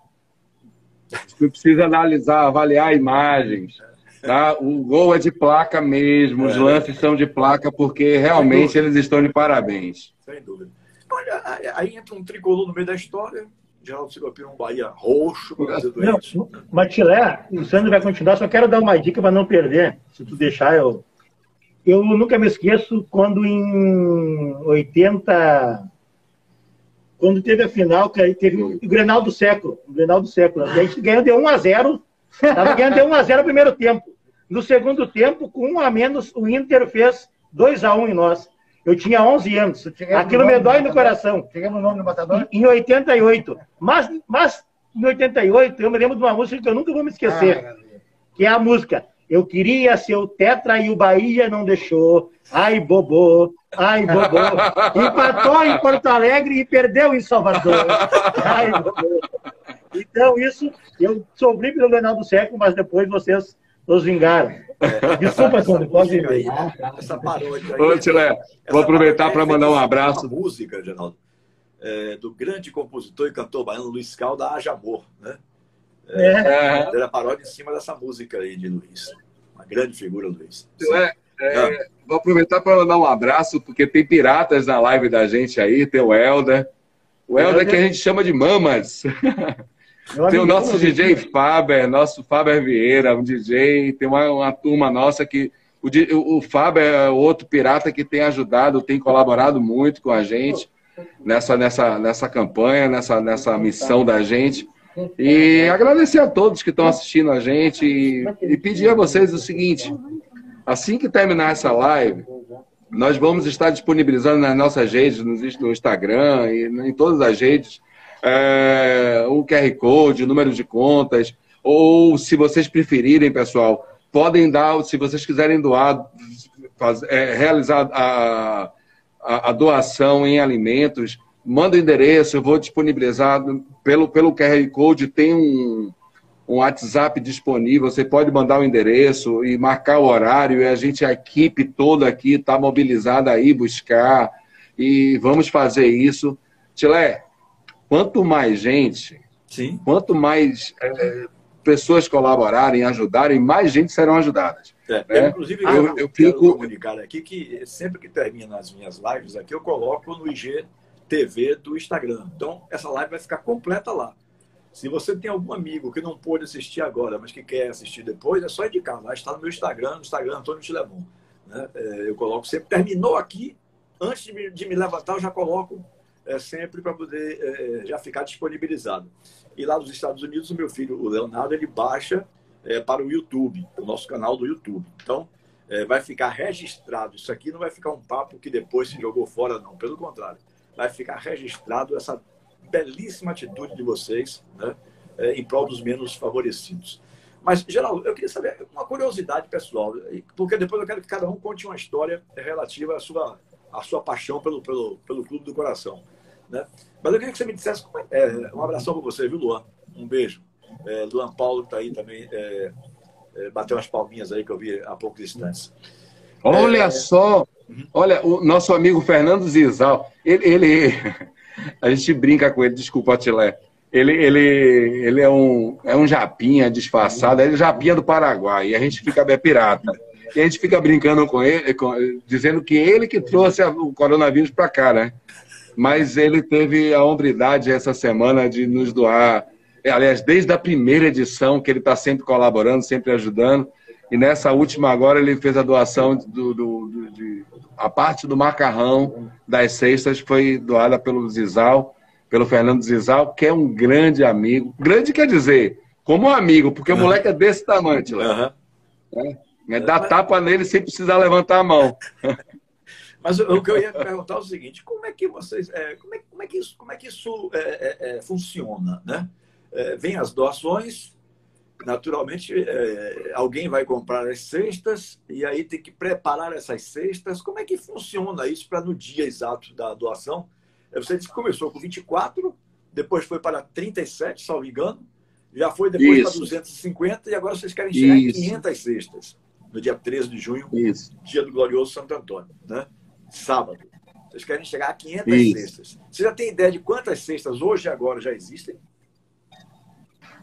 Não precisa analisar, avaliar imagens. Tá? O gol é de placa mesmo, os É. lances são de placa, porque realmente eles estão de parabéns. Sem dúvida. Olha, aí- entra um tricolor no meio da história, Geraldo Silvapino, um Bahia roxo, Não. Matilé, o Sandro vai continuar, só quero dar uma dica para não perder. Se tu deixar, eu. Eu nunca me esqueço quando em 80. Quando teve a final, que aí teve o Grenal do século. O Grenal do século. A gente ganhou de 1 a 0 Estava ganhando de 1 a 0 no primeiro tempo. No segundo tempo, com um a menos, o Inter fez 2 a 1 em nós. Eu tinha 11 anos. Aquilo me dói no coração. Chegamos no nome do matador? Em 88. Mas, mas em 88, eu me lembro de uma música que eu nunca vou me esquecer, que é a música Eu queria ser o Tetra e o Bahia não deixou. Ai, bobô, ai, bobô. Empatou em Porto Alegre e perdeu em Salvador. Ai, bobô. Então, isso, eu sofri pelo Grenal do século, mas depois vocês nos vingaram. Desculpa, Sandro, pode música aí, ir. Essa paródia aí. Ô, Tilé, vou aproveitar para é mandar um abraço. Música, Geraldo, é, do grande compositor e cantor baiano Luiz Calda Haja Amor, né? É, É, Era paródia em cima dessa música aí de Luiz. Uma grande figura, Luiz. Tilé, é, vou aproveitar para mandar um abraço, porque tem piratas na live da gente aí, tem o Helder. O Helder que a gente chama de Mamas. Tem o nosso DJ Faber, nosso Faber Vieira, um DJ, tem uma, uma turma nossa que. O, o o Faber é outro pirata que tem ajudado, tem colaborado muito com a gente nessa, nessa, nessa campanha, nessa, nessa missão da gente. E agradecer a todos que estão assistindo a gente e, e pedir a vocês o seguinte: assim que terminar essa live, nós vamos estar disponibilizando nas nossas redes, no Instagram e em todas as redes, é, o QR Code, o número de contas, ou se vocês preferirem, pessoal, podem dar, se vocês quiserem doar, faz- é, realizar a, a, a doação em alimentos, manda o endereço, eu vou disponibilizar pelo, pelo QR Code, tem um, um WhatsApp disponível, você pode mandar o endereço e marcar o horário, e a gente, a equipe toda aqui está mobilizada aí buscar, e vamos fazer isso. Tilé, quanto mais gente, Sim. quanto mais é, pessoas colaborarem, ajudarem, mais gente serão ajudadas. É, É. eu, inclusive, Eu- eu, eu fico- comunicar aqui que sempre que termina as minhas lives aqui, eu coloco no IGTV do Instagram. Então, essa live vai ficar completa lá. Se você tem algum amigo que não pôde assistir agora, mas que quer assistir depois, é só indicar. Lá está no meu Instagram, no Instagram Antônio Tilemon. Né? É, eu coloco sempre. Terminou aqui, antes de me, de me levantar, eu já coloco é, sempre para poder é, já ficar disponibilizado. E lá nos Estados Unidos, o meu filho, o Leonardo, ele baixa é, para o YouTube, o nosso canal do YouTube. Então, é, vai ficar registrado. Isso aqui não vai ficar um papo que depois se jogou fora, não. Pelo contrário, vai ficar registrado essa belíssima atitude de vocês né, é, em prol dos menos favorecidos. Mas, Geraldo, eu queria saber uma curiosidade pessoal, porque depois eu quero que cada um conte uma história relativa à sua, à sua paixão pelo, pelo, pelo Clube do Coração. Né? Mas eu queria que você me dissesse, como é, é, um abração para você, viu, Luan? Um beijo. É, Luan Paulo está aí também, é, é, bateu umas palminhas aí que eu vi há poucos instantes. Olha só, olha, o nosso amigo Fernando Zizal, ele, ele a gente brinca com ele, desculpa, Atilé. Ele, ele, ele é, um, é um japinha disfarçado, ele é japinha do Paraguai, e a gente fica é pirata. E a gente fica brincando com ele, com, dizendo que ele que trouxe o coronavírus para cá, né? Mas ele teve a hombridade essa semana de nos doar, aliás, desde a primeira edição, que ele está sempre colaborando, sempre ajudando. E nessa última agora ele fez a doação do, do, do de, a parte do macarrão das cestas foi doada pelo Zizal, pelo Fernando Zizal, que é um grande amigo. Grande quer dizer, como um amigo, porque o moleque é desse tamanho, uhum. é, é, dá tapa nele sem precisar levantar a mão. Mas o que eu ia perguntar é o seguinte: como é que vocês, é, como, é, como é que isso, como é que isso é, é, é funciona, né? É, vem as doações, naturalmente alguém vai comprar as cestas e aí tem que preparar essas cestas. Como é que funciona isso para no dia exato da doação? Você disse que começou com 24, depois foi para 37, salvo engano, já foi depois isso. para 250 e agora vocês querem chegar isso. em 500 cestas no dia 13 de junho, isso. dia do glorioso Santo Antônio, né? sábado. Vocês querem chegar a 500 Isso. cestas. Você já tem ideia de quantas cestas hoje e agora já existem?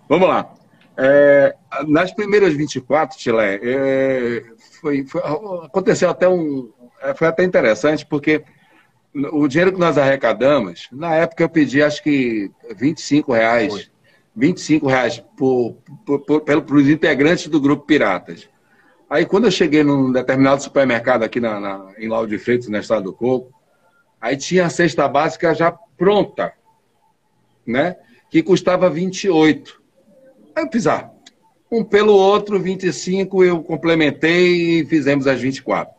Vamos lá. É, nas primeiras 24, Tilé, é, foi, foi, aconteceu até um. É, foi até interessante, porque o dinheiro que nós arrecadamos, na época eu pedi acho que 25 reais. Foi. 25 reais por, por, por, para os integrantes do grupo Piratas. Aí quando eu cheguei num determinado supermercado aqui na, na, em Lauro de Freitas, na Estrada do Coco, aí tinha a cesta básica já pronta, né? Que custava 28. Aí eu ah, um pelo outro, 25, eu complementei e fizemos as 24.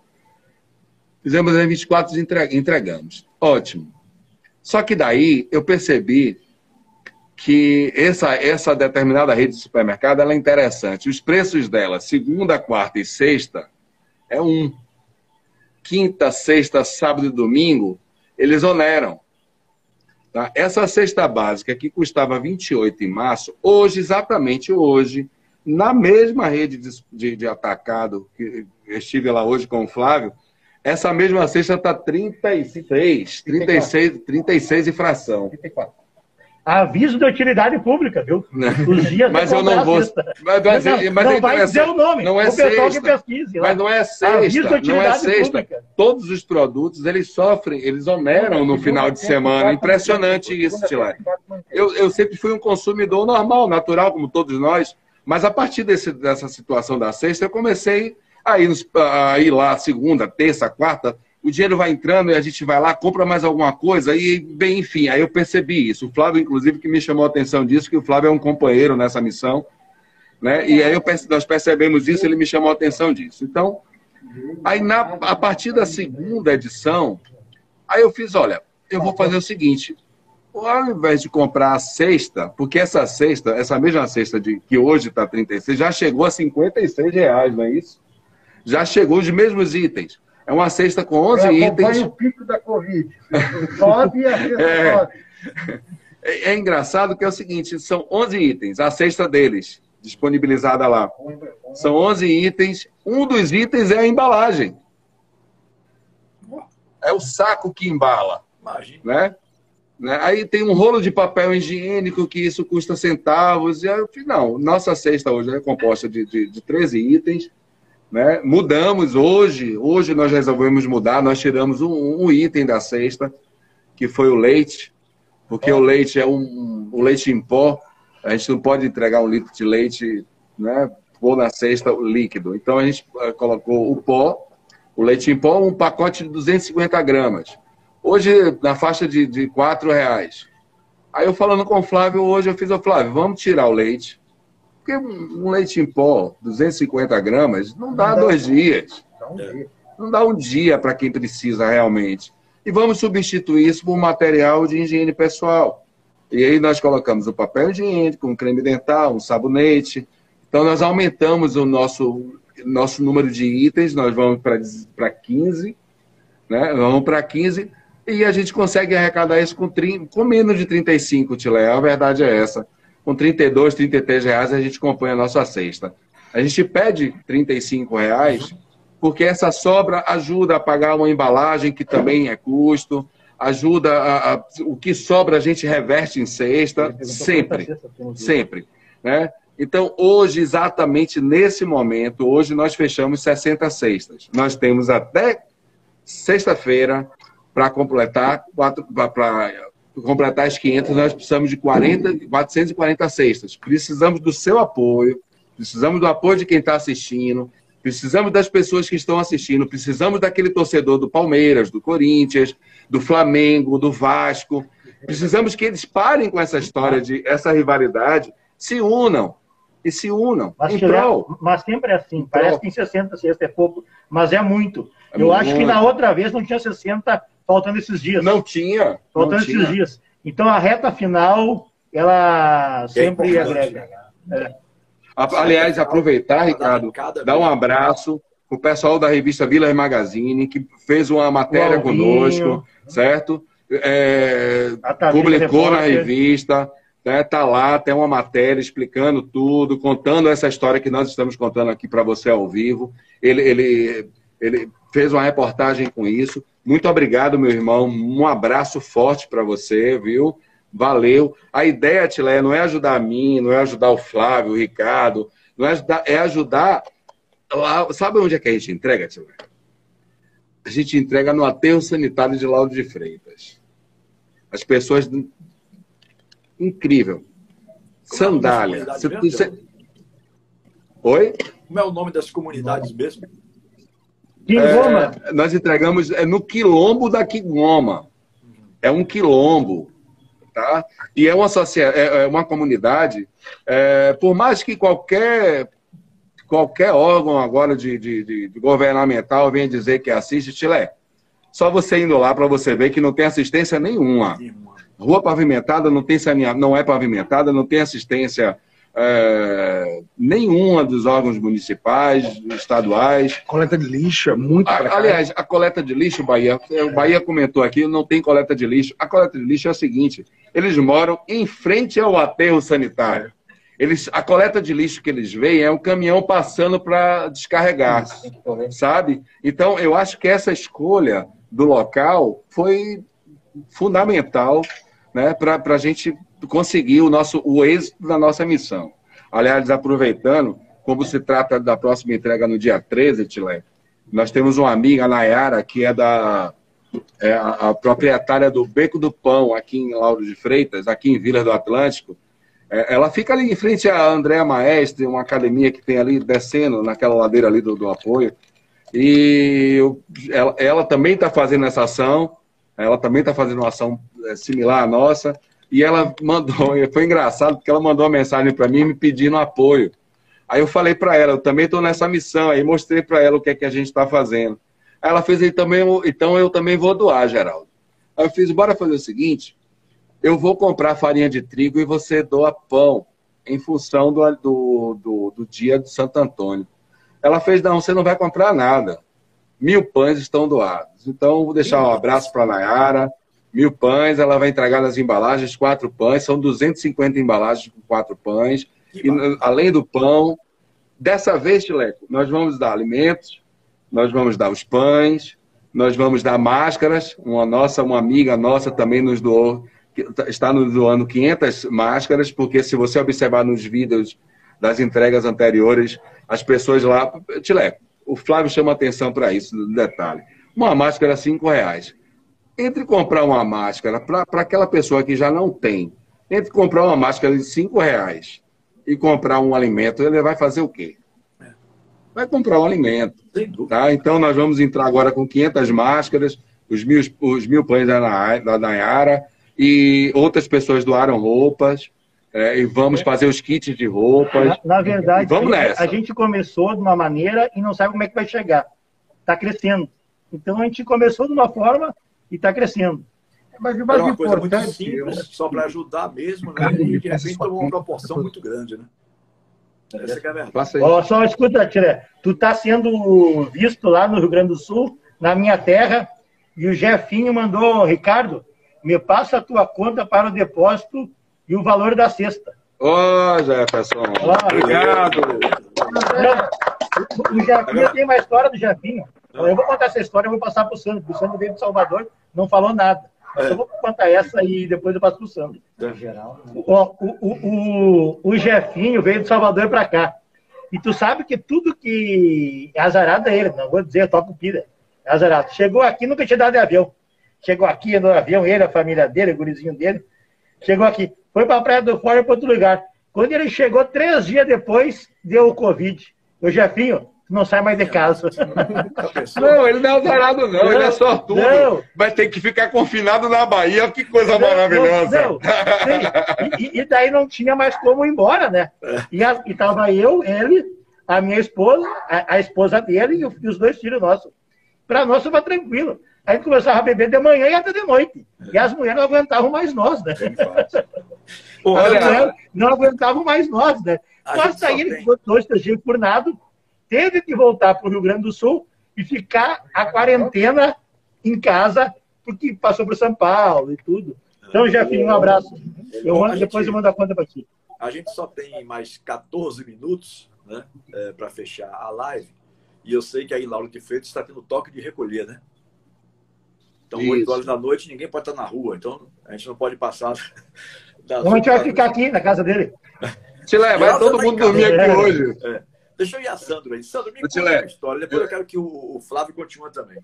Fizemos as 24 e entregamos. Ótimo. Só que daí eu percebi que essa, essa determinada rede de supermercado ela é interessante. Os preços dela, segunda, quarta e sexta, é um. Quinta, sexta, sábado e domingo, eles oneram. Tá? Essa cesta básica que custava 28 em março, hoje, exatamente hoje, na mesma rede de, de, de atacado, que estive lá hoje com o Flávio, essa mesma cesta está 33, 36, 36 e fração. 34 aviso de utilidade pública, viu? Os dias mas eu não vou. Mas, mas, não, mas não vai dizer o nome. Não é o pessoal sexta, que pesquise. Mas não é sexta. Não é sexta. Pública. Todos os produtos eles sofrem, eles oneram no final de semana. Impressionante isso, Tilai. Eu, eu sempre fui um consumidor normal, natural, como todos nós. Mas a partir desse, dessa situação da sexta, eu comecei a ir, a ir lá segunda, terça, quarta o dinheiro vai entrando e a gente vai lá, compra mais alguma coisa e, bem, enfim, aí eu percebi isso. O Flávio, inclusive, que me chamou a atenção disso, que o Flávio é um companheiro nessa missão, né? E aí eu, nós percebemos isso, ele me chamou a atenção disso. Então, aí na, a partir da segunda edição, aí eu fiz, olha, eu vou fazer o seguinte, ao invés de comprar a sexta, porque essa sexta, essa mesma cesta de, que hoje está 36, já chegou a 56 reais, não é isso? Já chegou os mesmos itens. É uma cesta com 11 é, itens. o pico da Covid. Sobe e a cesta é, sobe. É, é engraçado que é o seguinte, são 11 itens, a cesta deles, disponibilizada lá. São 11 itens, um dos itens é a embalagem. É o saco que embala. Imagina. Né? né? Aí tem um rolo de papel higiênico que isso custa centavos. E não, nossa cesta hoje é composta de, de, de 13 itens né? Mudamos hoje, hoje nós resolvemos mudar, nós tiramos um, um item da cesta, que foi o leite, porque o leite é um o leite em pó, a gente não pode entregar um litro de leite, né, pôr na cesta líquido. Então a gente eh, colocou o pó, o leite em pó, um pacote de 250 gramas. Hoje na faixa de, de 4 reais. Aí eu falando com o Flávio, hoje eu fiz, o Flávio, vamos tirar o leite, porque um leite em pó, 250 gramas, não dá dois dias. Não dá um dia para quem precisa realmente. E vamos substituir isso por material de higiene pessoal. E aí nós colocamos o papel higiênico, um creme dental, um sabonete. Então nós aumentamos o nosso, nosso número de itens, nós vamos para 15, né? Vamos para 15. E a gente consegue arrecadar isso com, 30, com menos de 35, Tilé. A verdade é essa. Com 32, 33 reais a gente compõe a nossa cesta. A gente pede 35 reais porque essa sobra ajuda a pagar uma embalagem que também é custo, ajuda a, a, o que sobra a gente reverte em cesta, sempre, sempre, né? Então, hoje, exatamente nesse momento, hoje nós fechamos 60 cestas. Nós temos até sexta-feira para completar para completar as 500, nós precisamos de 40, 440 cestas. Precisamos do seu apoio, precisamos do apoio de quem está assistindo, Precisamos das pessoas que estão assistindo, precisamos daquele torcedor do Palmeiras, do Corinthians, do Flamengo, do Vasco. Precisamos que eles parem com essa história de essa rivalidade, se unam e se unam. Mas, mas sempre é assim, parece que em 60 sexta é pouco, mas é muito. É Eu muito. acho que na outra vez não tinha 60 faltando esses dias. Não tinha. Faltando não esses tinha. dias. Então a reta final, ela sempre é agrega. É. Aliás, aproveitar, Ricardo, dar um abraço o pessoal da revista Vila Magazine, que fez uma matéria conosco, certo? É, publicou na revista, né? tá lá, tem uma matéria explicando tudo, contando essa história que nós estamos contando aqui para você ao vivo. Ele, ele, ele fez uma reportagem com isso. Muito obrigado, meu irmão. Um abraço forte para você, viu? Valeu. A ideia, Tilé, não é ajudar a mim, não é ajudar o Flávio, o Ricardo, não é ajudar, é ajudar. Lá, sabe onde é que a gente entrega, Tilé? A gente entrega no aterro sanitário de Lauro de Freitas. As pessoas. Incrível. Como é Sandália. É. Você... Oi? Como é o nome das comunidades mesmo? É, nós entregamos é no quilombo da Quigoma. É um quilombo tá? E é uma, é, é uma comunidade, é, por mais que qualquer qualquer órgão agora de, de, de, governamental venha dizer que assiste Chile, só você indo lá para você ver que não tem assistência nenhuma. Rua pavimentada não tem saneamento, não é pavimentada, não tem assistência é, nenhuma dos órgãos municipais, estaduais. Coleta de lixo é muito a, Aliás, a coleta de lixo, Bahia, o Bahia comentou aqui, não tem coleta de lixo. A coleta de lixo é o seguinte: eles moram em frente ao aterro sanitário. Eles, a coleta de lixo que eles veem é um caminhão passando para descarregar, sabe? Então, eu acho que essa escolha do local foi fundamental né, para a gente conseguir o, nosso, o êxito da nossa missão. Aliás, aproveitando, como se trata da próxima entrega no dia 13, Tilé, nós temos uma amiga, Nayara, que é da é a, a, proprietária do Beco do Pão, aqui em Lauro de Freitas, aqui em Vila do Atlântico. É, ela fica ali em frente à Andréa Maestre, uma academia que tem ali descendo, naquela ladeira ali do, do apoio. E eu, ela, ela, também está fazendo essa ação, ela também está fazendo uma ação é, similar à nossa. E ela mandou, foi engraçado, porque ela mandou uma mensagem para mim me pedindo apoio. Aí eu falei para ela, eu também estou nessa missão, aí mostrei para ela o que é que a gente está fazendo. Aí ela fez, também, então eu também vou doar, Geraldo. Aí eu fiz, bora fazer o seguinte, eu vou comprar farinha de trigo e você doa pão, em função do, do, do, do dia de Santo Antônio. Ela fez, não, você não vai comprar nada. Mil pães estão doados. Então, vou deixar um abraço para a Nayara, mil pães, ela vai entregar nas embalagens quatro pães, são 250 embalagens com quatro pães. E, além do pão, dessa vez, Tileco, nós vamos dar alimentos, nós vamos dar os pães, nós vamos dar máscaras. Uma nossa, uma amiga nossa também nos doou, está nos doando 500 máscaras, porque se você observar nos vídeos das entregas anteriores, as pessoas lá, Tileco, o Flávio chama atenção para isso, no detalhe. Uma máscara, cinco reais entre comprar uma máscara para aquela pessoa que já não tem, entre comprar uma máscara de cinco reais e comprar um alimento, ele vai fazer o quê? Vai comprar um alimento. Tá? Então, nós vamos entrar agora com 500 máscaras, os mil, os mil pães da Nayara, e outras pessoas doaram roupas, é, e vamos fazer os kits de roupas. Na, na verdade, vamos nessa. a gente começou de uma maneira e não sabe como é que vai chegar. Está crescendo. Então, a gente começou de uma forma e está crescendo. Mas o mais é uma coisa muito simples, só para ajudar mesmo, né? E de repente tomou uma proporção muito grande, né? Essa é a verdade. Oh, só escuta, Tira, tu está sendo visto lá no Rio Grande do Sul, na minha terra, E o Jefinho mandou, Ricardo, me passa a tua conta para o depósito e o valor da cesta. Ô, Jefferson. Obrigado. O Jefinho tem uma história do Jefinho. Eu vou contar essa história, eu vou passar para o Sandro. O Sandro veio de Salvador, não falou nada. Mas eu vou contar essa e depois eu passo para o Sandro. O, o, o, o Jefinho veio de Salvador para cá. E tu sabe que tudo que é azarado é ele, não vou dizer, toca o pira. É azarado. Chegou aqui, nunca tinha dado de avião. Chegou aqui no avião, ele, a família dele, o gurizinho dele. Chegou aqui. Foi para a Praia do Fora para outro lugar. Quando ele chegou, três dias depois, deu o Covid. O Jefinho, não sai mais de casa. Não, ele não é azarado, não. não ele é sortudo. Não. Vai ter que ficar confinado na Bahia. Que coisa não, maravilhosa. Não, e, e, daí não tinha mais como ir embora, né? E, a, e tava eu, ele, a minha esposa, a, a esposa dele e, os dois filhos nossos. Para nós, estava tranquilo. A gente começava a beber de manhã e até de noite. E as mulheres não aguentavam mais nós, né? Olha, não aguentavam mais nós, né? Nós ficou dois, três dias por nada, teve que voltar para o Rio Grande do Sul e ficar a quarentena em casa, porque passou para São Paulo e tudo. Então, Jefinho, um abraço. Eu mando, depois eu mando a conta para ti. A gente só tem mais 14 minutos né, é, para fechar a live. E eu sei que aí Lauro de Freitas está tendo toque de recolher, né? Então, Isso. 8 horas da noite, ninguém pode estar na rua. Então, a gente não pode passar. Então, a gente vai ficar aqui na casa dele. Tilé, vai todo mundo dormir aqui é. hoje. É. Deixa eu ir a Sandro aí. Sandro, me conta uma história. Depois eu quero que o Flávio continue também.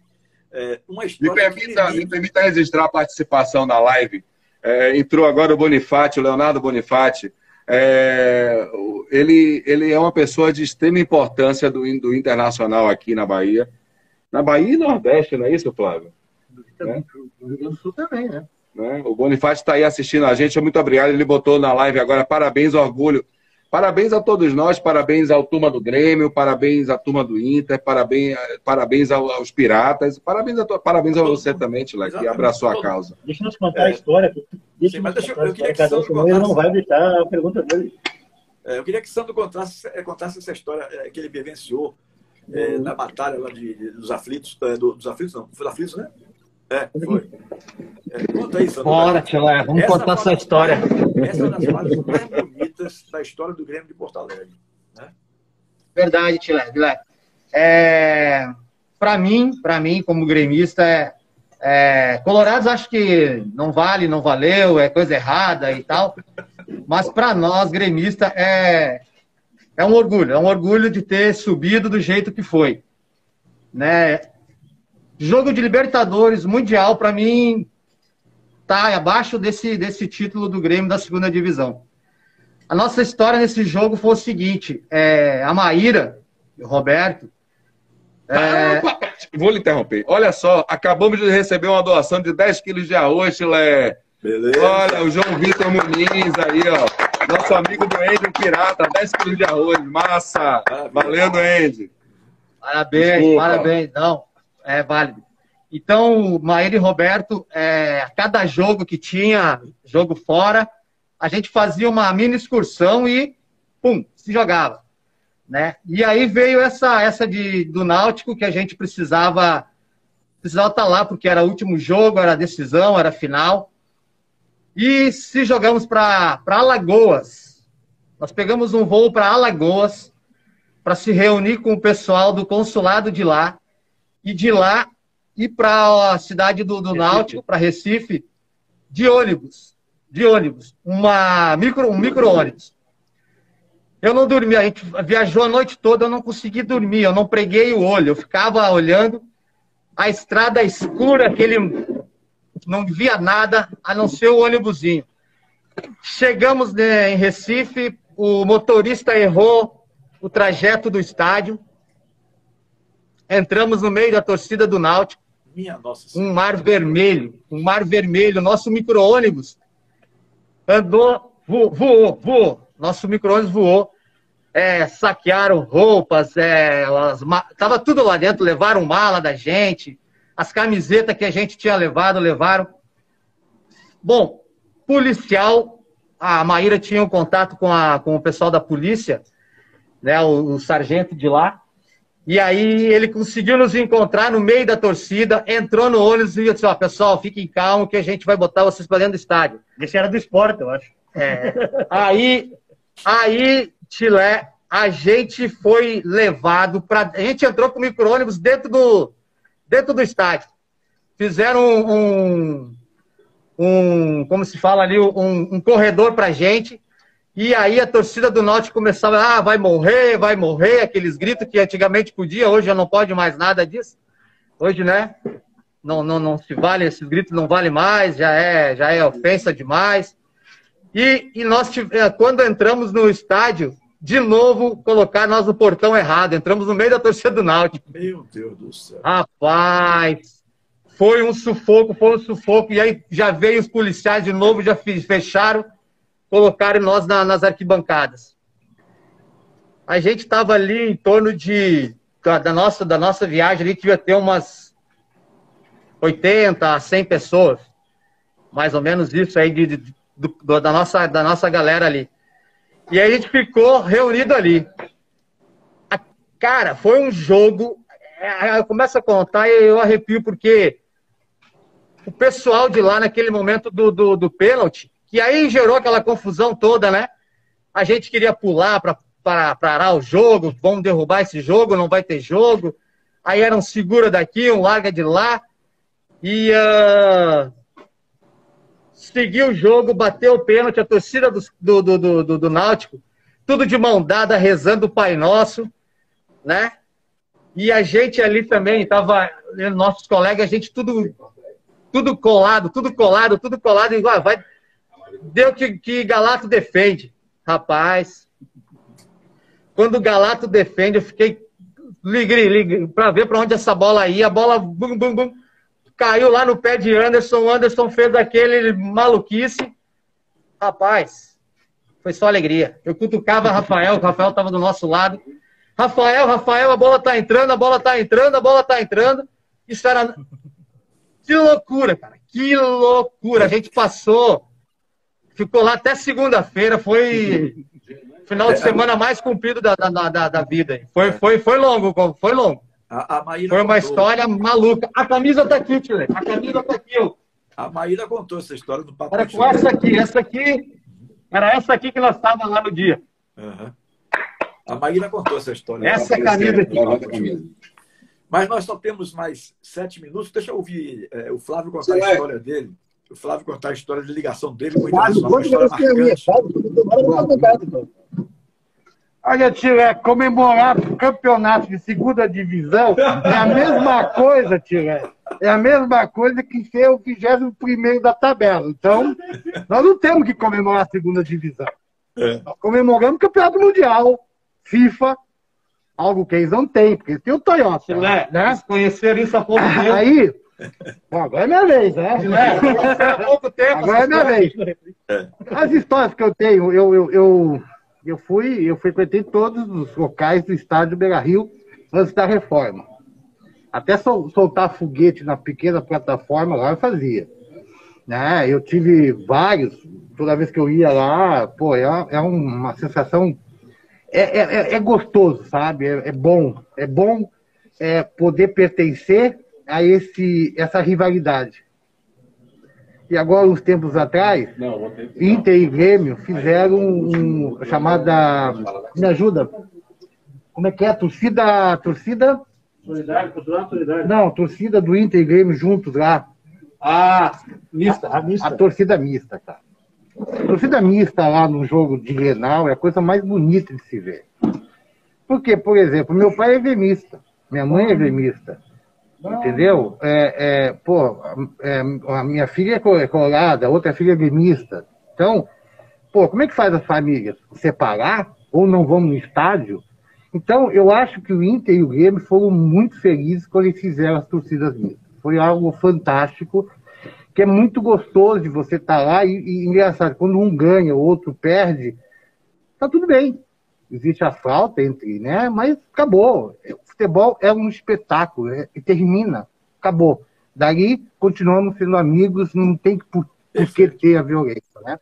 É, uma história. Me permita, me permita registrar a participação na live. É, entrou agora o Bonifati, o Leonardo Bonifati. É, ele, ele é uma pessoa de extrema importância do, do internacional aqui na Bahia. Na Bahia e Nordeste, não é isso, Flávio? Né? No Rio Grande do Sul também, né? né? O Bonifácio está aí assistindo a gente, muito obrigado. Ele botou na live agora, parabéns, orgulho. Parabéns a todos nós, parabéns ao turma do Grêmio, parabéns à turma do Inter, parabéns, parabéns aos piratas, parabéns a, parabéns a você também, Tila, que abraçou a causa. Deixa eu contar é. a história. Deixa Sim, mas deixa, eu, eu queria que Sandro contasse... Ele não vai deixar a pergunta dele. É, eu queria que Sandro contasse, é, contasse essa história é, que ele vivenciou é, na batalha lá de, de, dos aflitos, é, do, dos aflitos não, foi aflitos, né? É, foi. É, conta aí, Sandro. Bora, Tila, vamos essa contar essa história. Essa é uma das mais da história do Grêmio de Porto Alegre. Né? Verdade, Tila. É, para mim, para mim, como gremista, é, é, Colorados acho que não vale, não valeu, é coisa errada e tal. Mas para nós, gremista, é, é um orgulho, é um orgulho de ter subido do jeito que foi. Né? Jogo de Libertadores Mundial, para mim, tá abaixo desse, desse título do Grêmio da segunda divisão. A nossa história nesse jogo foi o seguinte: é, a Maíra, o Roberto. É... Vou lhe interromper. Olha só, acabamos de receber uma doação de 10 quilos de arroz, Chile. Beleza. Olha, o João Vitor Muniz aí, ó. Nosso amigo do Andy Pirata, 10 quilos de arroz. Massa! Valendo, Andy. Parabéns, Desculpa. parabéns. Não, é válido. Então, Maíra e Roberto, é, cada jogo que tinha, jogo fora, a gente fazia uma mini excursão e, pum, se jogava. Né? E aí veio essa, essa de, do Náutico que a gente precisava, precisava estar lá, porque era o último jogo, era decisão, era final. E se jogamos para Alagoas. Nós pegamos um voo para Alagoas para se reunir com o pessoal do consulado de lá e de lá ir para a cidade do, do Náutico, para Recife, de ônibus. De ônibus. Uma micro, um micro-ônibus. Eu não dormi, a gente viajou a noite toda, eu não consegui dormir, eu não preguei o olho, eu ficava olhando a estrada escura, aquele não via nada, a não ser o ônibusinho. Chegamos né, em Recife, o motorista errou o trajeto do estádio, Entramos no meio da torcida do Náutico. Minha nossa Um mar vermelho, um mar vermelho. Nosso micro-ônibus andou, voou, voou, voou. Nosso micro-ônibus voou. É, saquearam roupas, é, elas, tava tudo lá dentro, levaram mala da gente, as camisetas que a gente tinha levado, levaram. Bom, policial, a Maíra tinha um contato com, a, com o pessoal da polícia, né, o, o sargento de lá, E aí ele conseguiu nos encontrar no meio da torcida, entrou no ônibus e disse, ó, pessoal, fiquem calmos que a gente vai botar vocês para dentro do estádio. Esse era do esporte, eu acho. É. Aí, aí, Tilé, a gente foi levado para. A gente entrou com o micro-ônibus dentro do, dentro do estádio. Fizeram um, um, como se fala ali, um, um corredor para gente. E aí a torcida do Norte começava, ah, vai morrer, vai morrer, aqueles gritos que antigamente podia, hoje já não pode mais nada disso. Hoje, né? Não, não, não se vale, esses gritos não vale mais, já é, já é ofensa demais. E, e nós, tive- quando entramos no estádio, de novo, colocar nós no portão errado. Entramos no meio da torcida do Náutico. Meu Deus do céu. Rapaz, foi um sufoco, foi um sufoco. E aí já veio os policiais de novo, já fe- fecharam, colocaram nós na- nas arquibancadas. A gente estava ali em torno de da, nossa da nossa viagem ali devia ter umas 80 a 100 pessoas, mais ou menos isso aí de, de- do- da nossa da nossa galera ali. E aí a gente ficou reunido ali. A- Cara, foi um jogo. é, Eu começo a contar e eu arrepio, porque o pessoal de lá, naquele momento do, do, do pênalti, que aí gerou aquela confusão toda, né? A gente queria pular para parar o jogo, vamos derrubar esse jogo, não vai ter jogo. Aí era um segura daqui, um larga de lá. E ah, seguiu o jogo, bateu o pênalti, a torcida do, do, do, do, do- Náutico, tudo de mão dada, rezando o Pai Nosso, né? E a gente ali também, tava, nossos colegas, a gente tudo, tudo colado, tudo colado, tudo colado, igual, vai, deu que, que Galato defende. Rapaz, quando o Galato defende, eu fiquei, liguei, liguei, para ver para onde essa bola ia, a bola, bum, bum, bum, caiu lá no pé de Anderson, Anderson fez aquele maluquice. Rapaz, foi só alegria. Eu cutucava Rafael, o Rafael estava do nosso lado. Rafael, Rafael, a bola tá entrando, a bola tá entrando, a bola tá entrando. Isso era. Que loucura, cara. Que loucura. A gente passou, ficou lá até segunda-feira, foi o final de semana mais comprido da, da, da, da vida. Foi, foi, foi longo, foi longo. A, a Maíra Foi uma contou- história maluca. A camisa tá aqui, Tile. A camisa tá aqui, ó. A Maíra contou essa história do Papo Era com essa aqui, essa aqui. Era essa aqui que nós estávamos lá no dia. Aham. A Maíra contou essa história. Essa camisa aqui. Mas nós só temos mais sete minutos. Deixa eu ouvir eh, o Flávio contar a Vai. história dele. O Flávio contar a história de ligação dele com o Internacional, uma história marcante. Olha, tio, é comemorar o campeonato de segunda divisão é a mesma coisa, tio. É, a mesma coisa que ser o 21 da tabela. Então, nós não temos que comemorar a segunda divisão. É. Nós comemoramos o campeonato mundial, FIFA, algo que eles não têm, porque eles têm o Toyota. Chilé, né? eles conheceram isso há pouco tempo. Aí, bom, agora é minha vez, né? Há pouco tempo. Agora é minha vez. É. As histórias que eu tenho, eu, eu, eu, eu fui, eu frequentei todos os locais do estádio Beira Rio antes da reforma. Até sol- soltar foguete na pequena plataforma lá eu fazia. Né? Eu tive vários, toda vez que eu ia lá, pô, é, é uma sensação. É, é, é- é gostoso, sabe? É, é bom. É bom é, poder pertencer a esse, essa rivalidade. E agora, uns tempos atrás, Não, Inter e Grêmio fizeram um, chamada. Me ajuda. Como é que é? Torcida. Torcida. Solidário, cultural solidário. Não, torcida do Inter e Grêmio juntos lá. Ah, mista. A mista. A torcida mista, cara. A torcida mista lá no jogo de Grenal é a coisa mais bonita de se ver. Porque, por exemplo, meu pai é gremista, minha mãe é gremista. Entendeu? É, é, pô, é, a minha filha é é colorada, a outra filha é gremista. Então, pô, como é que faz as famílias? Separar? Ou não vão no estádio? Então, eu acho que o Inter e o Grêmio foram muito felizes quando eles fizeram as torcidas mistas. Foi algo fantástico, que é muito gostoso de você estar lá e, e engraçado, quando um ganha, o outro perde, tá tudo bem. Existe a falta entre, né? Mas acabou. Futebol é um espetáculo, é- e termina, acabou. Dali continuamos sendo amigos, não tem por, por que ter a violência, né?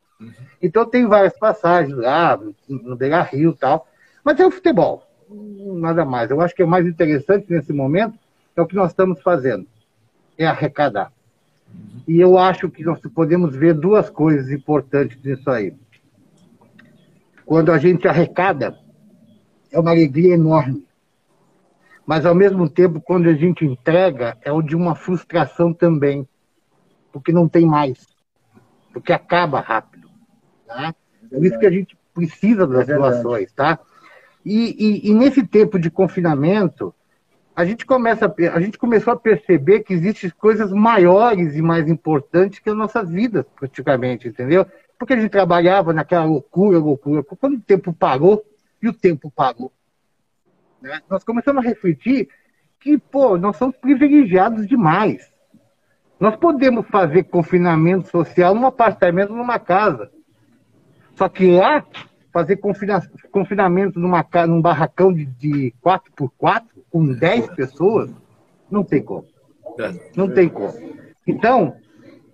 Então tem várias passagens lá, no Beira Rio e tal, mas é o futebol. nada mais. Eu acho que o mais interessante nesse momento é o que nós estamos fazendo, é arrecadar. E eu acho que nós podemos ver duas coisas importantes nisso aí. Quando a gente arrecada, é uma alegria enorme. Mas, ao mesmo tempo, quando a gente entrega, é o de uma frustração também. Porque não tem mais. Porque acaba rápido. Tá? Por isso que a gente precisa das É doações, tá? E, e- e nesse tempo de confinamento, a gente, começa a, a gente começou a perceber que existem coisas maiores e mais importantes que as nossas vidas, praticamente, entendeu? Porque a gente trabalhava naquela loucura, loucura. Quando o tempo parou, e o tempo parou, né? nós começamos a refletir que, pô, nós somos privilegiados demais. Nós podemos fazer confinamento social num apartamento, numa casa. Só que lá, fazer confina- confinamento numa, num barracão de, de 4x4, com 10 pessoas, não tem como. Não tem como. Então,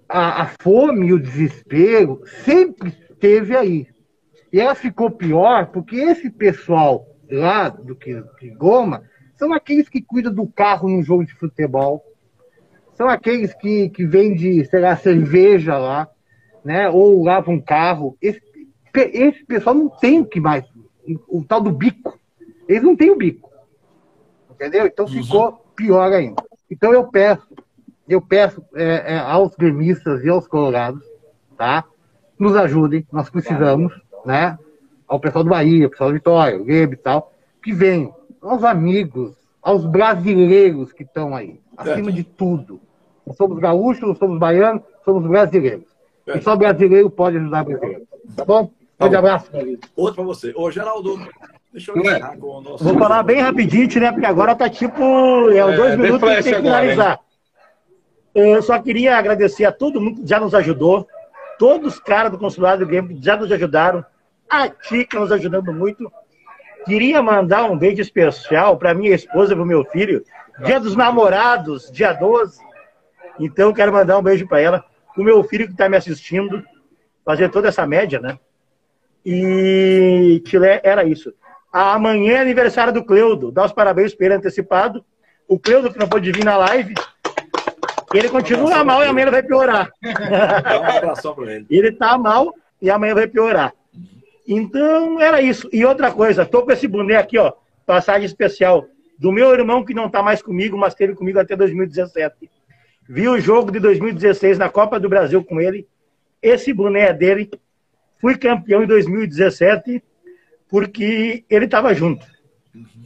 a, a fome e o desespero sempre esteve aí. E ela ficou pior porque esse pessoal lá do que, que Goma são aqueles que cuidam do carro num jogo de futebol, são aqueles que, que vendem, sei lá, cerveja lá, né? Ou lavam um carro. Esse, esse pessoal não tem o que mais. O, tal do bico. Eles não têm o bico. Entendeu? Então ficou pior ainda. Então eu peço, eu peço é, é, aos gremistas e aos colorados, tá? Nos ajudem, nós precisamos, né? Ao pessoal do Bahia, ao pessoal do Vitória, o Grêmio e tal, que venham, aos amigos, aos brasileiros que estão aí, acima de tudo. Não somos gaúchos, não somos baianos, somos brasileiros. E só brasileiro pode ajudar brasileiro. Tá bom? Grande abraço, amigo. Outro para você. Ô, Geraldo, deixa eu encerrar com o nosso. Vou falar bem rapidinho, né? Porque agora tá tipo. É, os É, dois minutos que tem que agora, finalizar. Eu só queria agradecer a todo mundo que já nos ajudou. Todos os caras do consulado do que já nos ajudaram. A nos ajudando muito. Queria mandar um beijo especial para minha esposa e para o meu filho. Dia dos namorados, dia 12. Então, quero mandar um beijo para ela. O meu filho que está me assistindo. Fazer toda essa média, né? E Tilé, era isso. Amanhã é aniversário do Cleudo. Dá os parabéns para ele antecipado. O Cleudo, que não pôde vir na live, ele continua mal e amanhã ele vai piorar. Dá um abração para ele. Ele tá mal e amanhã vai piorar. Então, era isso. E outra coisa, tô com esse boné aqui, ó, passagem especial, do meu irmão que não tá mais comigo, mas esteve comigo até 2017. Vi o jogo de 2016 na Copa do Brasil com ele. Esse boné é dele. Fui campeão em 2017 porque ele estava junto.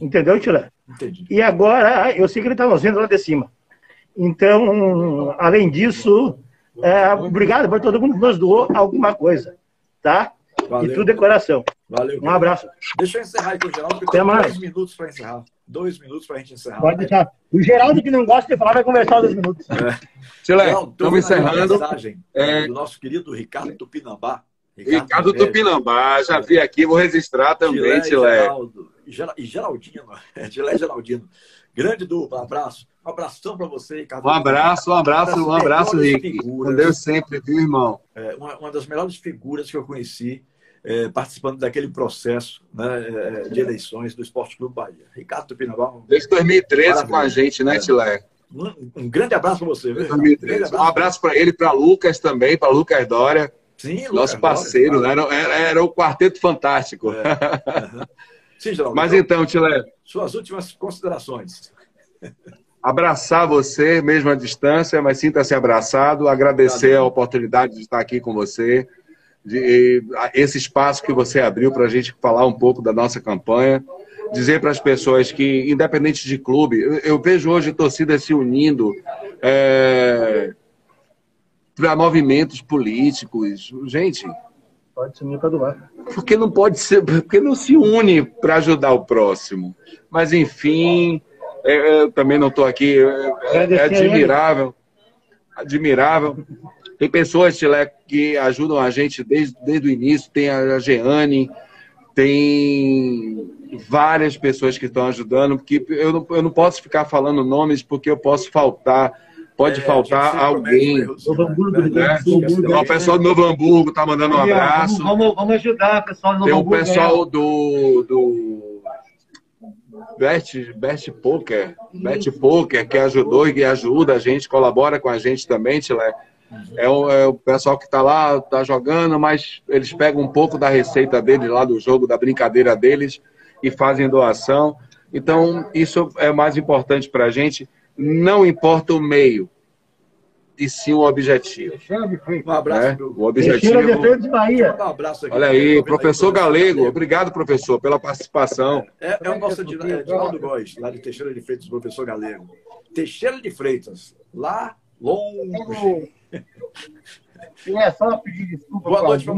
Entendeu, Tila? Entendi. E agora, eu sei que ele está nos vendo lá de cima. Então, além disso, é, obrigado por todo mundo que nos doou alguma coisa. Tá? Valeu. E tudo é coração. Valeu. Um abraço. Deixa eu encerrar aí com o Geraldo, porque Até tem mais. dois minutos para encerrar. Dois minutos para a gente encerrar. Pode deixar. O Geraldo, que não gosta de falar, vai conversar dois minutos. Geraldo, tô estamos encerrando. mensagem É. do nosso querido Ricardo Tupinambá. Ricardo Velho. Tupinambá, já vi aqui, vou registrar também, Tilé e. Geraldo. E Gera- E Geraldino. É, Tilé e Geraldino. Grande dupla, abraço. Um abração para você, Ricardo. Um abraço, um abraço, um abraço, Rick. Com Deus sempre, viu, irmão? É, uma, uma das melhores figuras que eu conheci é, participando daquele processo né, é, de eleições do Esporte Clube Bahia. Ricardo Tupinambá, um, Desde 2013 com a gente, né, É. Tilé? um- um grande abraço para você. Viu, Desde Ricardo? 2013. Grande Um abraço para ele, para Lucas também, para Lucas Dória, Sim, Lucas, nosso parceiro, né? claro. Era, era, o quarteto fantástico. É. Sim, Geraldo. Mas então, então, Tilé, suas últimas considerações. abraçar você, mesmo à distância, mas sinta-se abraçado, agradecer a oportunidade de estar aqui com você, de, esse espaço que você abriu para a gente falar um pouco da nossa campanha, dizer para as pessoas que, independente de clube, eu, eu vejo hoje torcidas se unindo para movimentos políticos. Gente, Pode sumir para doar. porque não pode ser, porque não se une para ajudar o próximo. Mas enfim, é, eu também não estou aqui. É, é admirável, admirável. Tem pessoas, Tilé, que ajudam a gente desde, desde o início. Tem a Jeane, tem várias pessoas que estão ajudando, porque eu não, eu não posso ficar falando nomes porque eu posso faltar, pode É, faltar alguém. errozinho, Novo Hamburgo, né? né? O pessoal do Novo Hamburgo está mandando um abraço. Vamos, vamos, vamos ajudar o pessoal do Tem Novo o Hamburgo, pessoal do, do Best, Best Poker, Bet Poker, que ajudou e ajuda a gente, colabora com a gente também, Tilé. É o, é o pessoal que está lá, está jogando, mas eles pegam um pouco da receita deles lá do jogo, da brincadeira deles e fazem doação. Então, isso é mais importante para a gente. Não importa o meio, e sim o objetivo. Um abraço, Né? O objetivo. Teixeira de Freitas Bahia. Um abraço aqui. Olha aí, vendo professor Galego. Obrigado, professor, pela participação. É, é o nosso Edina- é Edinaldo Góes, lá de Teixeira de Freitas, professor Galego. Teixeira de Freitas, lá longe. É só pedir desculpa Boa noite, Aldinho.